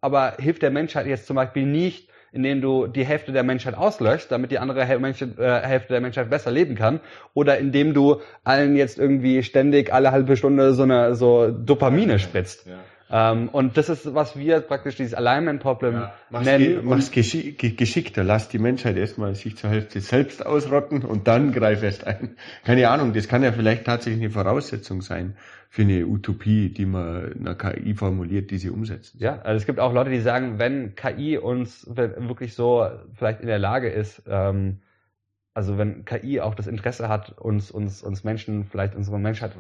aber hilft der Menschheit jetzt zum Beispiel nicht, indem du die Hälfte der Menschheit auslöschst, damit die andere Hälfte der Menschheit besser leben kann, oder indem du allen jetzt irgendwie ständig alle halbe Stunde so eine so Dopamine spritzt. Ja. Ähm, und das ist, was wir praktisch dieses Alignment-Problem ja, nennen.
Ge mach's geschick, geschickter, lass die Menschheit erstmal sich zur Hälfte selbst ausrotten und dann greif erst ein. Keine Ahnung, das kann ja vielleicht tatsächlich eine Voraussetzung sein für eine Utopie, die man in einer KI formuliert, die sie umsetzt.
Ja, also es gibt auch Leute, die sagen, wenn KI uns wirklich so vielleicht in der Lage ist, ähm, also wenn KI auch das Interesse hat, uns, uns, uns Menschen, vielleicht unsere Menschheit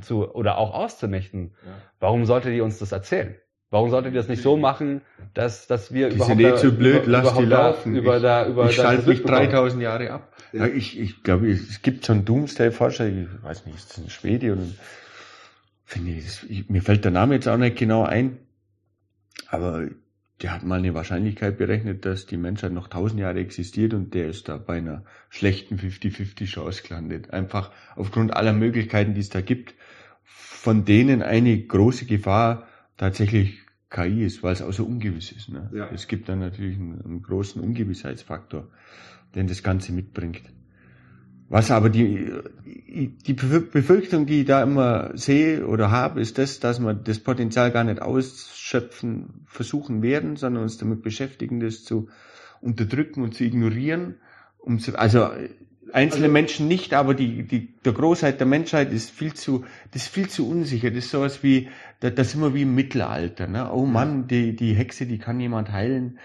zu oder auch auszunichten, ja. warum sollte die uns das erzählen? Warum sollte die das nicht so machen, dass, dass wir
die überhaupt sind eh zu blöd, über, lass die laufen. Über ich, da, über ich schalte mich 3000 Jahre ab. Ja. ja ich, ich glaube, es gibt so einen Doomsday-Forscher, ich weiß nicht, ist das ein Schwede oder finde ich, ich, mir fällt der Name jetzt auch nicht genau ein, aber der hat mal eine Wahrscheinlichkeit berechnet, dass die Menschheit noch tausend Jahre existiert und der ist da bei einer schlechten 50-50 Chance gelandet. Einfach aufgrund aller Möglichkeiten, die es da gibt, von denen eine große Gefahr tatsächlich KI ist, weil es auch so ungewiss ist. Ne? Ja. Es gibt dann natürlich einen, einen großen Ungewissheitsfaktor, den das Ganze mitbringt. Was aber die, die Befürchtung, die ich da immer sehe oder habe, ist das, dass wir das Potenzial gar nicht ausschöpfen versuchen werden, sondern uns damit beschäftigen, das zu unterdrücken und zu ignorieren. Um zu, also einzelne also, Menschen nicht, aber die, die, der Großheit der Menschheit ist viel zu, das ist viel zu unsicher. Das ist sowas wie, das, das sind wir wie im Mittelalter. Ne? Oh Mann, die, die Hexe, die kann jemand heilen.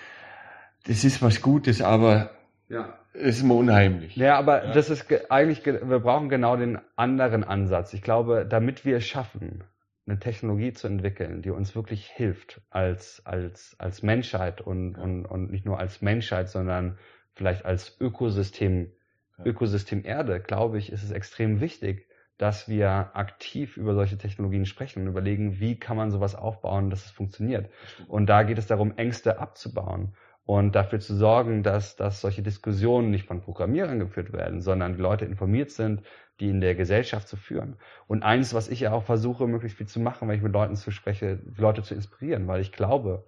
Das ist was Gutes, aber ja ist immer unheimlich.
Ja, aber ja. das ist eigentlich, wir brauchen genau den anderen Ansatz. Ich glaube, damit wir es schaffen, eine Technologie zu entwickeln, die uns wirklich hilft als, als, als Menschheit und, ja. und, und nicht nur als Menschheit, sondern vielleicht als Ökosystem, ja. Ökosystem Erde, glaube ich, ist es extrem wichtig, dass wir aktiv über solche Technologien sprechen und überlegen, wie kann man sowas aufbauen, dass es funktioniert. Und da geht es darum, Ängste abzubauen und dafür zu sorgen, dass, dass solche Diskussionen nicht von Programmierern geführt werden, sondern die Leute informiert sind, die in der Gesellschaft zu führen. Und eins, was ich ja auch versuche, möglichst viel zu machen, wenn ich mit Leuten zu spreche, Leute zu inspirieren, weil ich glaube,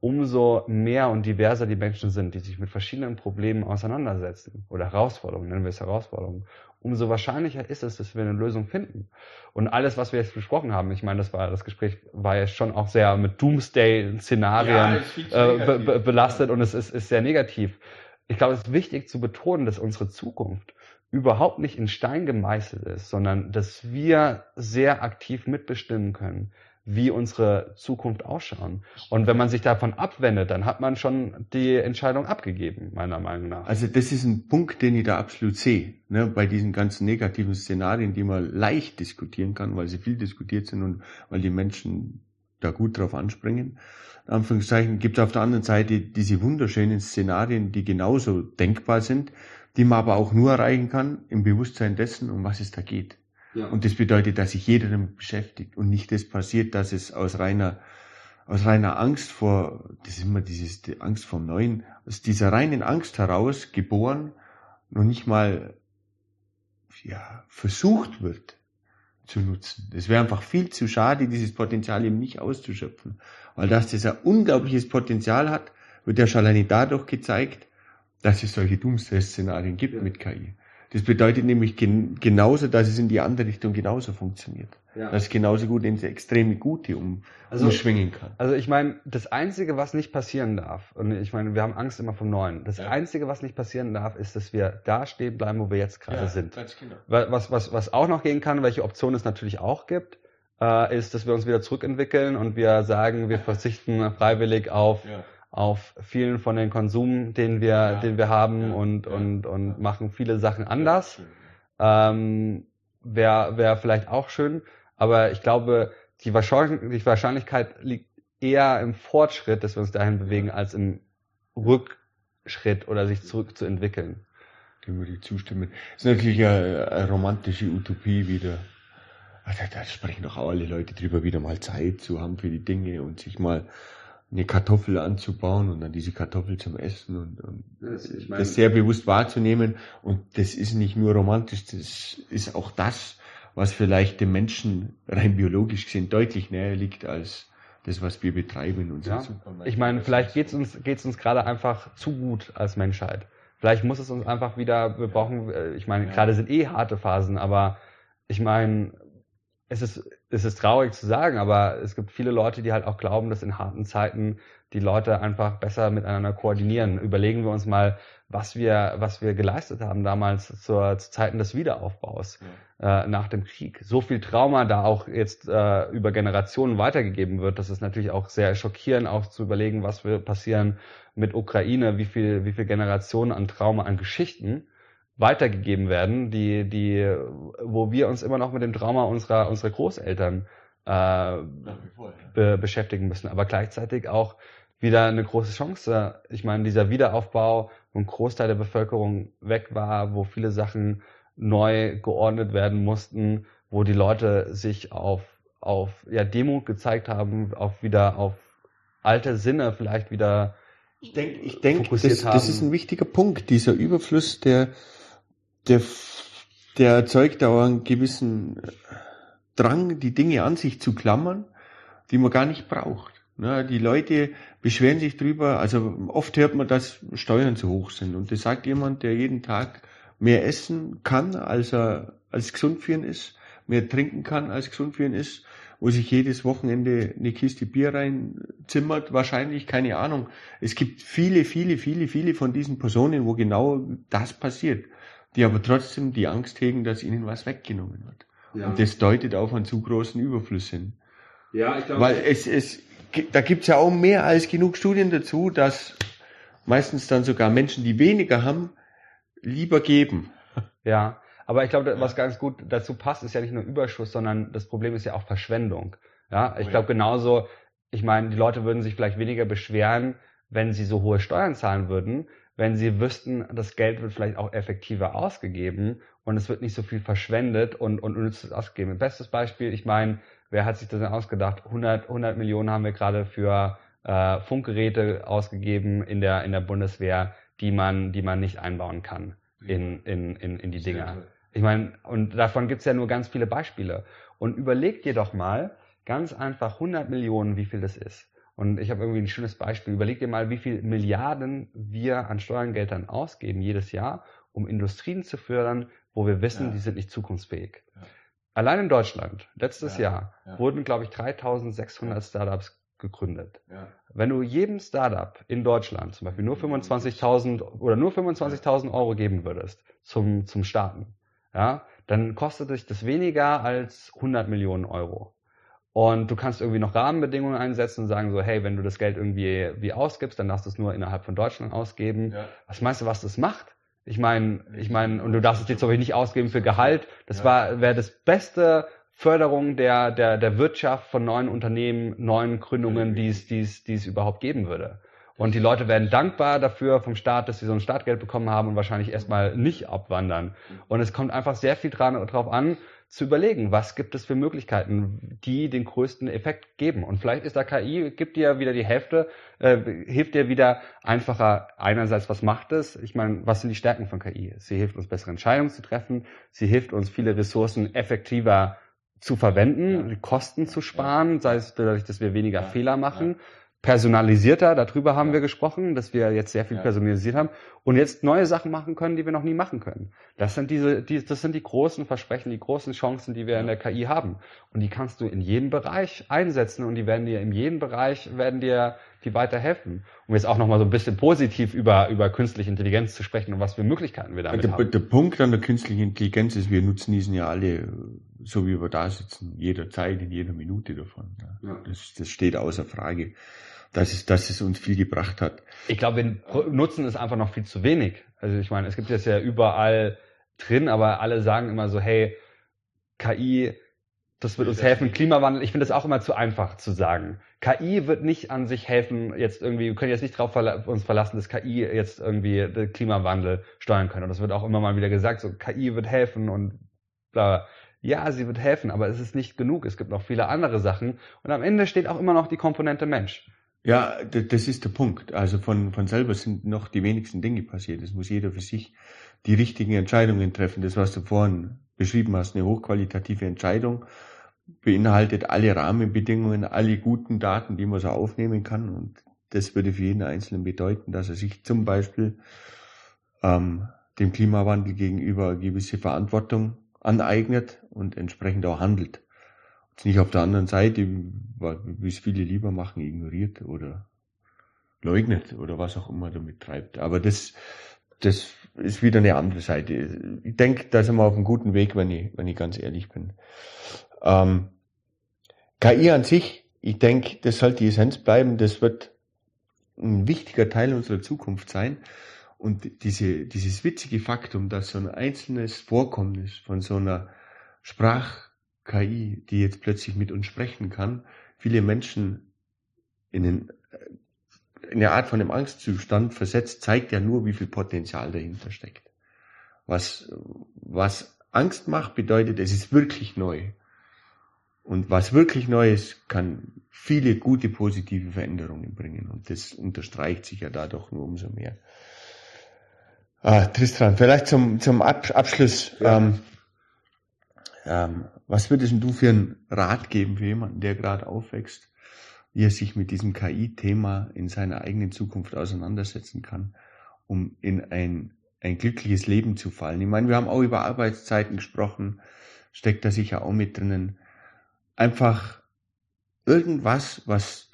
umso mehr und diverser die Menschen sind, die sich mit verschiedenen Problemen auseinandersetzen oder Herausforderungen, nennen wir es Herausforderungen, umso wahrscheinlicher ist es, dass wir eine Lösung finden. Und alles, was wir jetzt besprochen haben, ich meine, das war das Gespräch war ja schon auch sehr mit Doomsday-Szenarien ja, äh, be belastet und es ist, ist sehr negativ. Ich glaube, es ist wichtig zu betonen, dass unsere Zukunft überhaupt nicht in Stein gemeißelt ist, sondern dass wir sehr aktiv mitbestimmen können, wie unsere Zukunft ausschauen. Und wenn man sich davon abwendet, dann hat man schon die Entscheidung abgegeben, meiner Meinung nach.
Also das ist ein Punkt, den ich da absolut sehe, ne, bei diesen ganzen negativen Szenarien, die man leicht diskutieren kann, weil sie viel diskutiert sind und weil die Menschen da gut drauf anspringen. In Anführungszeichen gibt es auf der anderen Seite diese wunderschönen Szenarien, die genauso denkbar sind, die man aber auch nur erreichen kann im Bewusstsein dessen, um was es da geht. Ja. Und das bedeutet, dass sich jeder damit beschäftigt und nicht das passiert, dass es aus reiner, aus reiner Angst vor, das ist immer dieses, die Angst vom Neuen, aus dieser reinen Angst heraus geboren, noch nicht mal, ja, versucht wird zu nutzen. Es wäre einfach viel zu schade, dieses Potenzial eben nicht auszuschöpfen. Weil dass das ein unglaubliches Potenzial hat, wird ja schon alleine dadurch gezeigt, dass es solche Doomsday-Szenarien gibt ja. mit KI. Das bedeutet nämlich gen genauso, dass es in die andere Richtung genauso funktioniert. Ja. Dass es genauso gut ins extreme Gute um, also, umschwingen kann.
Also ich meine, das Einzige, was nicht passieren darf, und ich meine, wir haben Angst immer vom Neuen, das ja. Einzige, was nicht passieren darf, ist, dass wir da stehen bleiben, wo wir jetzt gerade ja, sind. Genau. Was, was, was auch noch gehen kann, welche Optionen es natürlich auch gibt, äh, ist, dass wir uns wieder zurückentwickeln und wir sagen, wir verzichten freiwillig auf ja auf vielen von den Konsum, den wir, ja, den wir haben ja, und, ja, und, und machen viele Sachen anders. Ähm, Wäre wär vielleicht auch schön, aber ich glaube, die, Wahrscheinlich die Wahrscheinlichkeit liegt eher im Fortschritt, dass wir uns dahin bewegen, als im Rückschritt oder sich zurückzuentwickeln.
Dem würde ich zustimmen. Das ist natürlich eine, eine romantische Utopie wieder. Also, da sprechen doch auch alle Leute drüber, wieder mal Zeit zu haben für die Dinge und sich mal eine Kartoffel anzubauen und dann diese Kartoffel zum Essen und, und das, ich meine, das sehr bewusst wahrzunehmen. Und das ist nicht nur romantisch, das ist auch das, was vielleicht dem Menschen rein biologisch gesehen deutlich näher liegt als das, was wir betreiben. Und
ja. Ich meine, vielleicht geht's uns, geht's uns gerade einfach zu gut als Menschheit. Vielleicht muss es uns einfach wieder, wir brauchen, äh, ich meine, ja. gerade sind eh harte Phasen, aber ich meine, es ist, es ist traurig zu sagen, aber es gibt viele Leute, die halt auch glauben, dass in harten Zeiten die Leute einfach besser miteinander koordinieren. Überlegen wir uns mal, was wir, was wir geleistet haben damals zur, zu Zeiten des Wiederaufbaus ja. äh, nach dem Krieg. So viel Trauma da auch jetzt äh, über Generationen weitergegeben wird, das ist natürlich auch sehr schockierend, auch zu überlegen, was wird passieren mit Ukraine, wie viel, wie viel Generationen an Trauma, an Geschichten weitergegeben werden, die, die, wo wir uns immer noch mit dem Trauma unserer, unserer Großeltern äh, be beschäftigen müssen, aber gleichzeitig auch wieder eine große Chance. Ich meine, dieser Wiederaufbau, wo ein Großteil der Bevölkerung weg war, wo viele Sachen neu geordnet werden mussten, wo die Leute sich auf, auf ja, Demut gezeigt haben, auf wieder auf alte Sinne vielleicht wieder
ich denke, ich denk, das, das ist ein wichtiger Punkt, dieser Überfluss der der, der erzeugt auch einen gewissen Drang, die Dinge an sich zu klammern, die man gar nicht braucht. Ja, die Leute beschweren sich drüber, also oft hört man, dass Steuern zu hoch sind. Und das sagt jemand, der jeden Tag mehr essen kann, als er als gesund für ihn ist, mehr trinken kann, als gesund für ihn ist, wo sich jedes Wochenende eine Kiste Bier reinzimmert, wahrscheinlich, keine Ahnung. Es gibt viele, viele, viele, viele von diesen Personen, wo genau das passiert die aber trotzdem die Angst hegen, dass ihnen was weggenommen wird. Ja. Und das deutet auf einen zu großen Überfluss hin. Ja, ich glaube. Weil es, es, da gibt's ja auch mehr als genug Studien dazu, dass meistens dann sogar Menschen, die weniger haben, lieber geben.
Ja, aber ich glaube, was ganz gut dazu passt, ist ja nicht nur Überschuss, sondern das Problem ist ja auch Verschwendung. Ja, ich oh glaube genauso, ich meine, die Leute würden sich vielleicht weniger beschweren, wenn sie so hohe Steuern zahlen würden, wenn sie wüssten, das Geld wird vielleicht auch effektiver ausgegeben und es wird nicht so viel verschwendet und, und unnützes ausgegeben. Bestes Beispiel, ich meine, wer hat sich das denn ausgedacht? 100, 100 Millionen haben wir gerade für äh, Funkgeräte ausgegeben in der, in der Bundeswehr, die man, die man nicht einbauen kann in, in, in, in die Dinger. Ich meine, und davon gibt's ja nur ganz viele Beispiele. Und überlegt dir doch mal ganz einfach 100 Millionen, wie viel das ist. Und ich habe irgendwie ein schönes Beispiel. Überleg dir mal, wie viel Milliarden wir an Steuergeldern ausgeben jedes Jahr, um Industrien zu fördern, wo wir wissen, ja. die sind nicht zukunftsfähig. Ja. Allein in Deutschland, letztes ja. Jahr, wurden, glaube ich, 3600 Startups gegründet. Wenn du jedem Startup in Deutschland zum Beispiel nur 25.000 oder nur 25.000 Euro geben würdest zum, zum Starten, ja, dann kostet sich das weniger als 100 Millionen Euro. Und du kannst irgendwie noch Rahmenbedingungen einsetzen und sagen so, hey, wenn du das Geld irgendwie wie ausgibst, dann darfst du es nur innerhalb von Deutschland ausgeben. Ja. Was meinst du, was das macht? Ich meine, ich meine, und du darfst es jetzt aber nicht ausgeben für Gehalt. Das ja. war wäre das beste Förderung der, der, der Wirtschaft von neuen Unternehmen, neuen Gründungen, die es, die es, die es überhaupt geben würde. Und die Leute werden dankbar dafür vom Staat, dass sie so ein Startgeld bekommen haben und wahrscheinlich erstmal nicht abwandern. Und es kommt einfach sehr viel dran, drauf an, zu überlegen, was gibt es für Möglichkeiten, die den größten Effekt geben. Und vielleicht ist da KI, gibt dir wieder die Hälfte, äh, hilft dir wieder einfacher. Einerseits, was macht es? Ich meine, was sind die Stärken von KI? Sie hilft uns, bessere Entscheidungen zu treffen. Sie hilft uns, viele Ressourcen effektiver zu verwenden, ja. Kosten zu sparen, sei es dadurch, dass wir weniger ja. Fehler machen. Personalisierter, darüber haben ja. wir gesprochen, dass wir jetzt sehr viel ja. personalisiert haben und jetzt neue Sachen machen können, die wir noch nie machen können. Das sind diese, die, das sind die großen Versprechen, die großen Chancen, die wir ja. in der KI haben. Und die kannst du in jedem Bereich einsetzen und die werden dir in jedem Bereich werden dir die weiterhelfen. Um jetzt auch nochmal so ein bisschen positiv über, über künstliche Intelligenz zu sprechen und was für Möglichkeiten wir damit
der,
haben.
Der Punkt an der künstlichen Intelligenz ist, wir nutzen diesen ja alle, so wie wir da sitzen, jederzeit, in jeder Minute davon. Das, das steht außer Frage dass es, dass es uns viel gebracht hat.
Ich glaube, wir nutzen es einfach noch viel zu wenig. Also ich meine, es gibt es ja überall drin, aber alle sagen immer so, hey, KI, das wird uns helfen, Klimawandel, ich finde das auch immer zu einfach zu sagen. KI wird nicht an sich helfen, jetzt irgendwie, wir können jetzt nicht darauf verla uns verlassen, dass KI jetzt irgendwie den Klimawandel steuern kann. Und das wird auch immer mal wieder gesagt, so KI wird helfen und bla. Ja, sie wird helfen, aber es ist nicht genug. Es gibt noch viele andere Sachen. Und am Ende steht auch immer noch die Komponente Mensch.
Ja, das ist der Punkt. Also von, von selber sind noch die wenigsten Dinge passiert. Es muss jeder für sich die richtigen Entscheidungen treffen. Das, was du vorhin beschrieben hast, eine hochqualitative Entscheidung, beinhaltet alle Rahmenbedingungen, alle guten Daten, die man so aufnehmen kann. Und das würde für jeden Einzelnen bedeuten, dass er sich zum Beispiel ähm, dem Klimawandel gegenüber gewisse Verantwortung aneignet und entsprechend auch handelt nicht auf der anderen Seite, wie es viele lieber machen, ignoriert oder leugnet oder was auch immer damit treibt. Aber das, das ist wieder eine andere Seite. Ich denke, da sind wir auf einem guten Weg, wenn ich, wenn ich ganz ehrlich bin. Ähm, KI an sich, ich denke, das sollte die Essenz bleiben. Das wird ein wichtiger Teil unserer Zukunft sein. Und diese, dieses witzige Faktum, dass so ein einzelnes Vorkommnis von so einer Sprach KI, die jetzt plötzlich mit uns sprechen kann, viele Menschen in, den, in eine Art von einem Angstzustand versetzt, zeigt ja nur, wie viel Potenzial dahinter steckt. Was, was Angst macht, bedeutet, es ist wirklich neu. Und was wirklich neu ist, kann viele gute positive Veränderungen bringen. Und das unterstreicht sich ja dadurch nur umso mehr. Ah, Tristan, vielleicht zum, zum Abschluss. Ja. Ähm, ähm, was würdest du für einen Rat geben für jemanden, der gerade aufwächst, wie er sich mit diesem KI-Thema in seiner eigenen Zukunft auseinandersetzen kann, um in ein, ein glückliches Leben zu fallen? Ich meine, wir haben auch über Arbeitszeiten gesprochen, steckt da sicher auch mit drinnen. Einfach irgendwas, was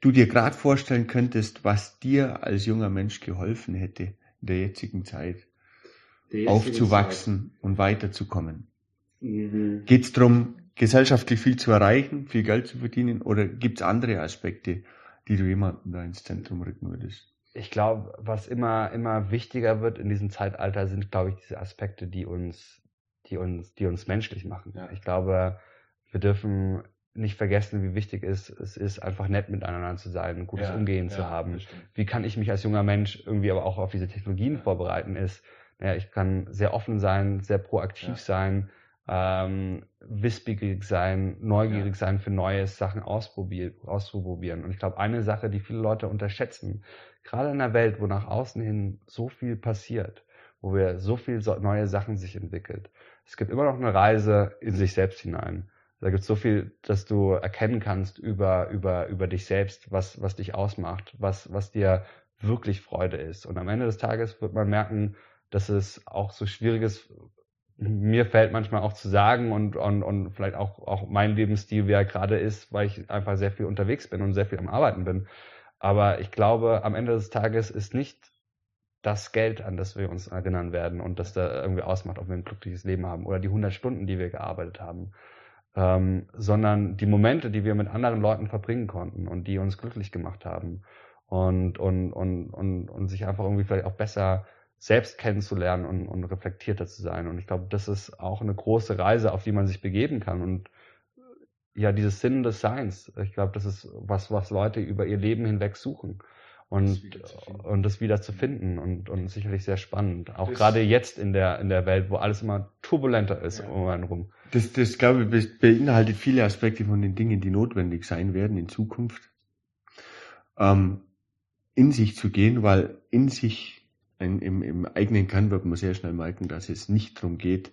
du dir gerade vorstellen könntest, was dir als junger Mensch geholfen hätte in der jetzigen Zeit, der jetzigen aufzuwachsen Zeit. und weiterzukommen. Mhm. Geht es darum, gesellschaftlich viel zu erreichen, viel Geld zu verdienen oder gibt es andere Aspekte, die du jemandem da ins Zentrum rücken würdest?
Ich glaube, was immer, immer wichtiger wird in diesem Zeitalter, sind, glaube ich, diese Aspekte, die uns, die uns, die uns menschlich machen. Ja. Ich glaube, wir dürfen nicht vergessen, wie wichtig es, es ist, einfach nett miteinander zu sein, ein gutes ja, Umgehen ja, zu haben. Wie kann ich mich als junger Mensch irgendwie aber auch auf diese Technologien vorbereiten, ist, naja, ich kann sehr offen sein, sehr proaktiv sein, ähm, wissbegierig sein, neugierig ja. sein für neue Sachen ausprobier auszuprobieren. Und ich glaube, eine Sache, die viele Leute unterschätzen, gerade in einer Welt, wo nach außen hin so viel passiert, wo wir so viel neue Sachen sich entwickelt, es gibt immer noch eine Reise in sich selbst hinein. Da gibt es so viel, dass du erkennen kannst über, über, über dich selbst, was, was dich ausmacht, was, was dir wirklich Freude ist. Und am Ende des Tages wird man merken, dass es auch so schwierig ist, mir fällt manchmal auch zu sagen und, und, und vielleicht auch, auch mein Lebensstil, wie er gerade ist, weil ich einfach sehr viel unterwegs bin und sehr viel am Arbeiten bin. Aber ich glaube, am Ende des Tages ist nicht das Geld, an das wir uns erinnern werden und das da irgendwie ausmacht, ob wir ein glückliches Leben haben oder die 100 Stunden, die wir gearbeitet haben, ähm, sondern die Momente, die wir mit anderen Leuten verbringen konnten und die uns glücklich gemacht haben und, und, und, und, und sich einfach irgendwie vielleicht auch besser selbst kennenzulernen und, und reflektierter zu sein. Und ich glaube, das ist auch eine große Reise, auf die man sich begeben kann. Und ja, dieses Sinn des Seins, ich glaube, das ist was, was Leute über ihr Leben hinweg suchen. Und, das und das wieder zu finden und, und sicherlich sehr spannend. Auch das gerade jetzt in der, in der Welt, wo alles immer turbulenter ist ja. um einen rum.
Das, das, glaube ich, beinhaltet viele Aspekte von den Dingen, die notwendig sein werden in Zukunft. Ähm, in sich zu gehen, weil in sich ein, im, im eigenen Kern wird man sehr schnell merken, dass es nicht darum geht,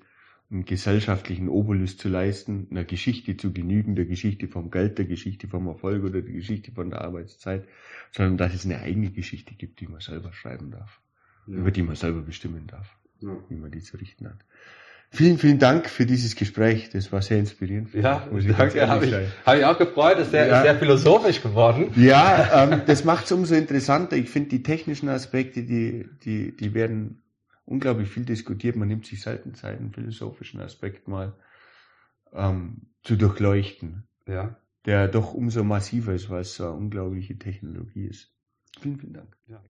einen gesellschaftlichen Obolus zu leisten, einer Geschichte zu genügen, der Geschichte vom Geld, der Geschichte vom Erfolg oder der Geschichte von der Arbeitszeit, sondern dass es eine eigene Geschichte gibt, die man selber schreiben darf, ja. über die man selber bestimmen darf, ja. wie man die zu richten hat. Vielen, vielen Dank für dieses Gespräch. Das war sehr inspirierend.
Ja, muss ich danke. Habe ich, hab ich auch gefreut. Das ist sehr, ja. sehr philosophisch geworden.
Ja, ähm, das macht es umso interessanter. Ich finde die technischen Aspekte, die, die, die werden unglaublich viel diskutiert. Man nimmt sich selten Zeit, einen philosophischen Aspekt mal ähm, zu durchleuchten. Ja. Der doch umso massiver ist, weil es so eine unglaubliche Technologie ist. Vielen, vielen Dank. Ja.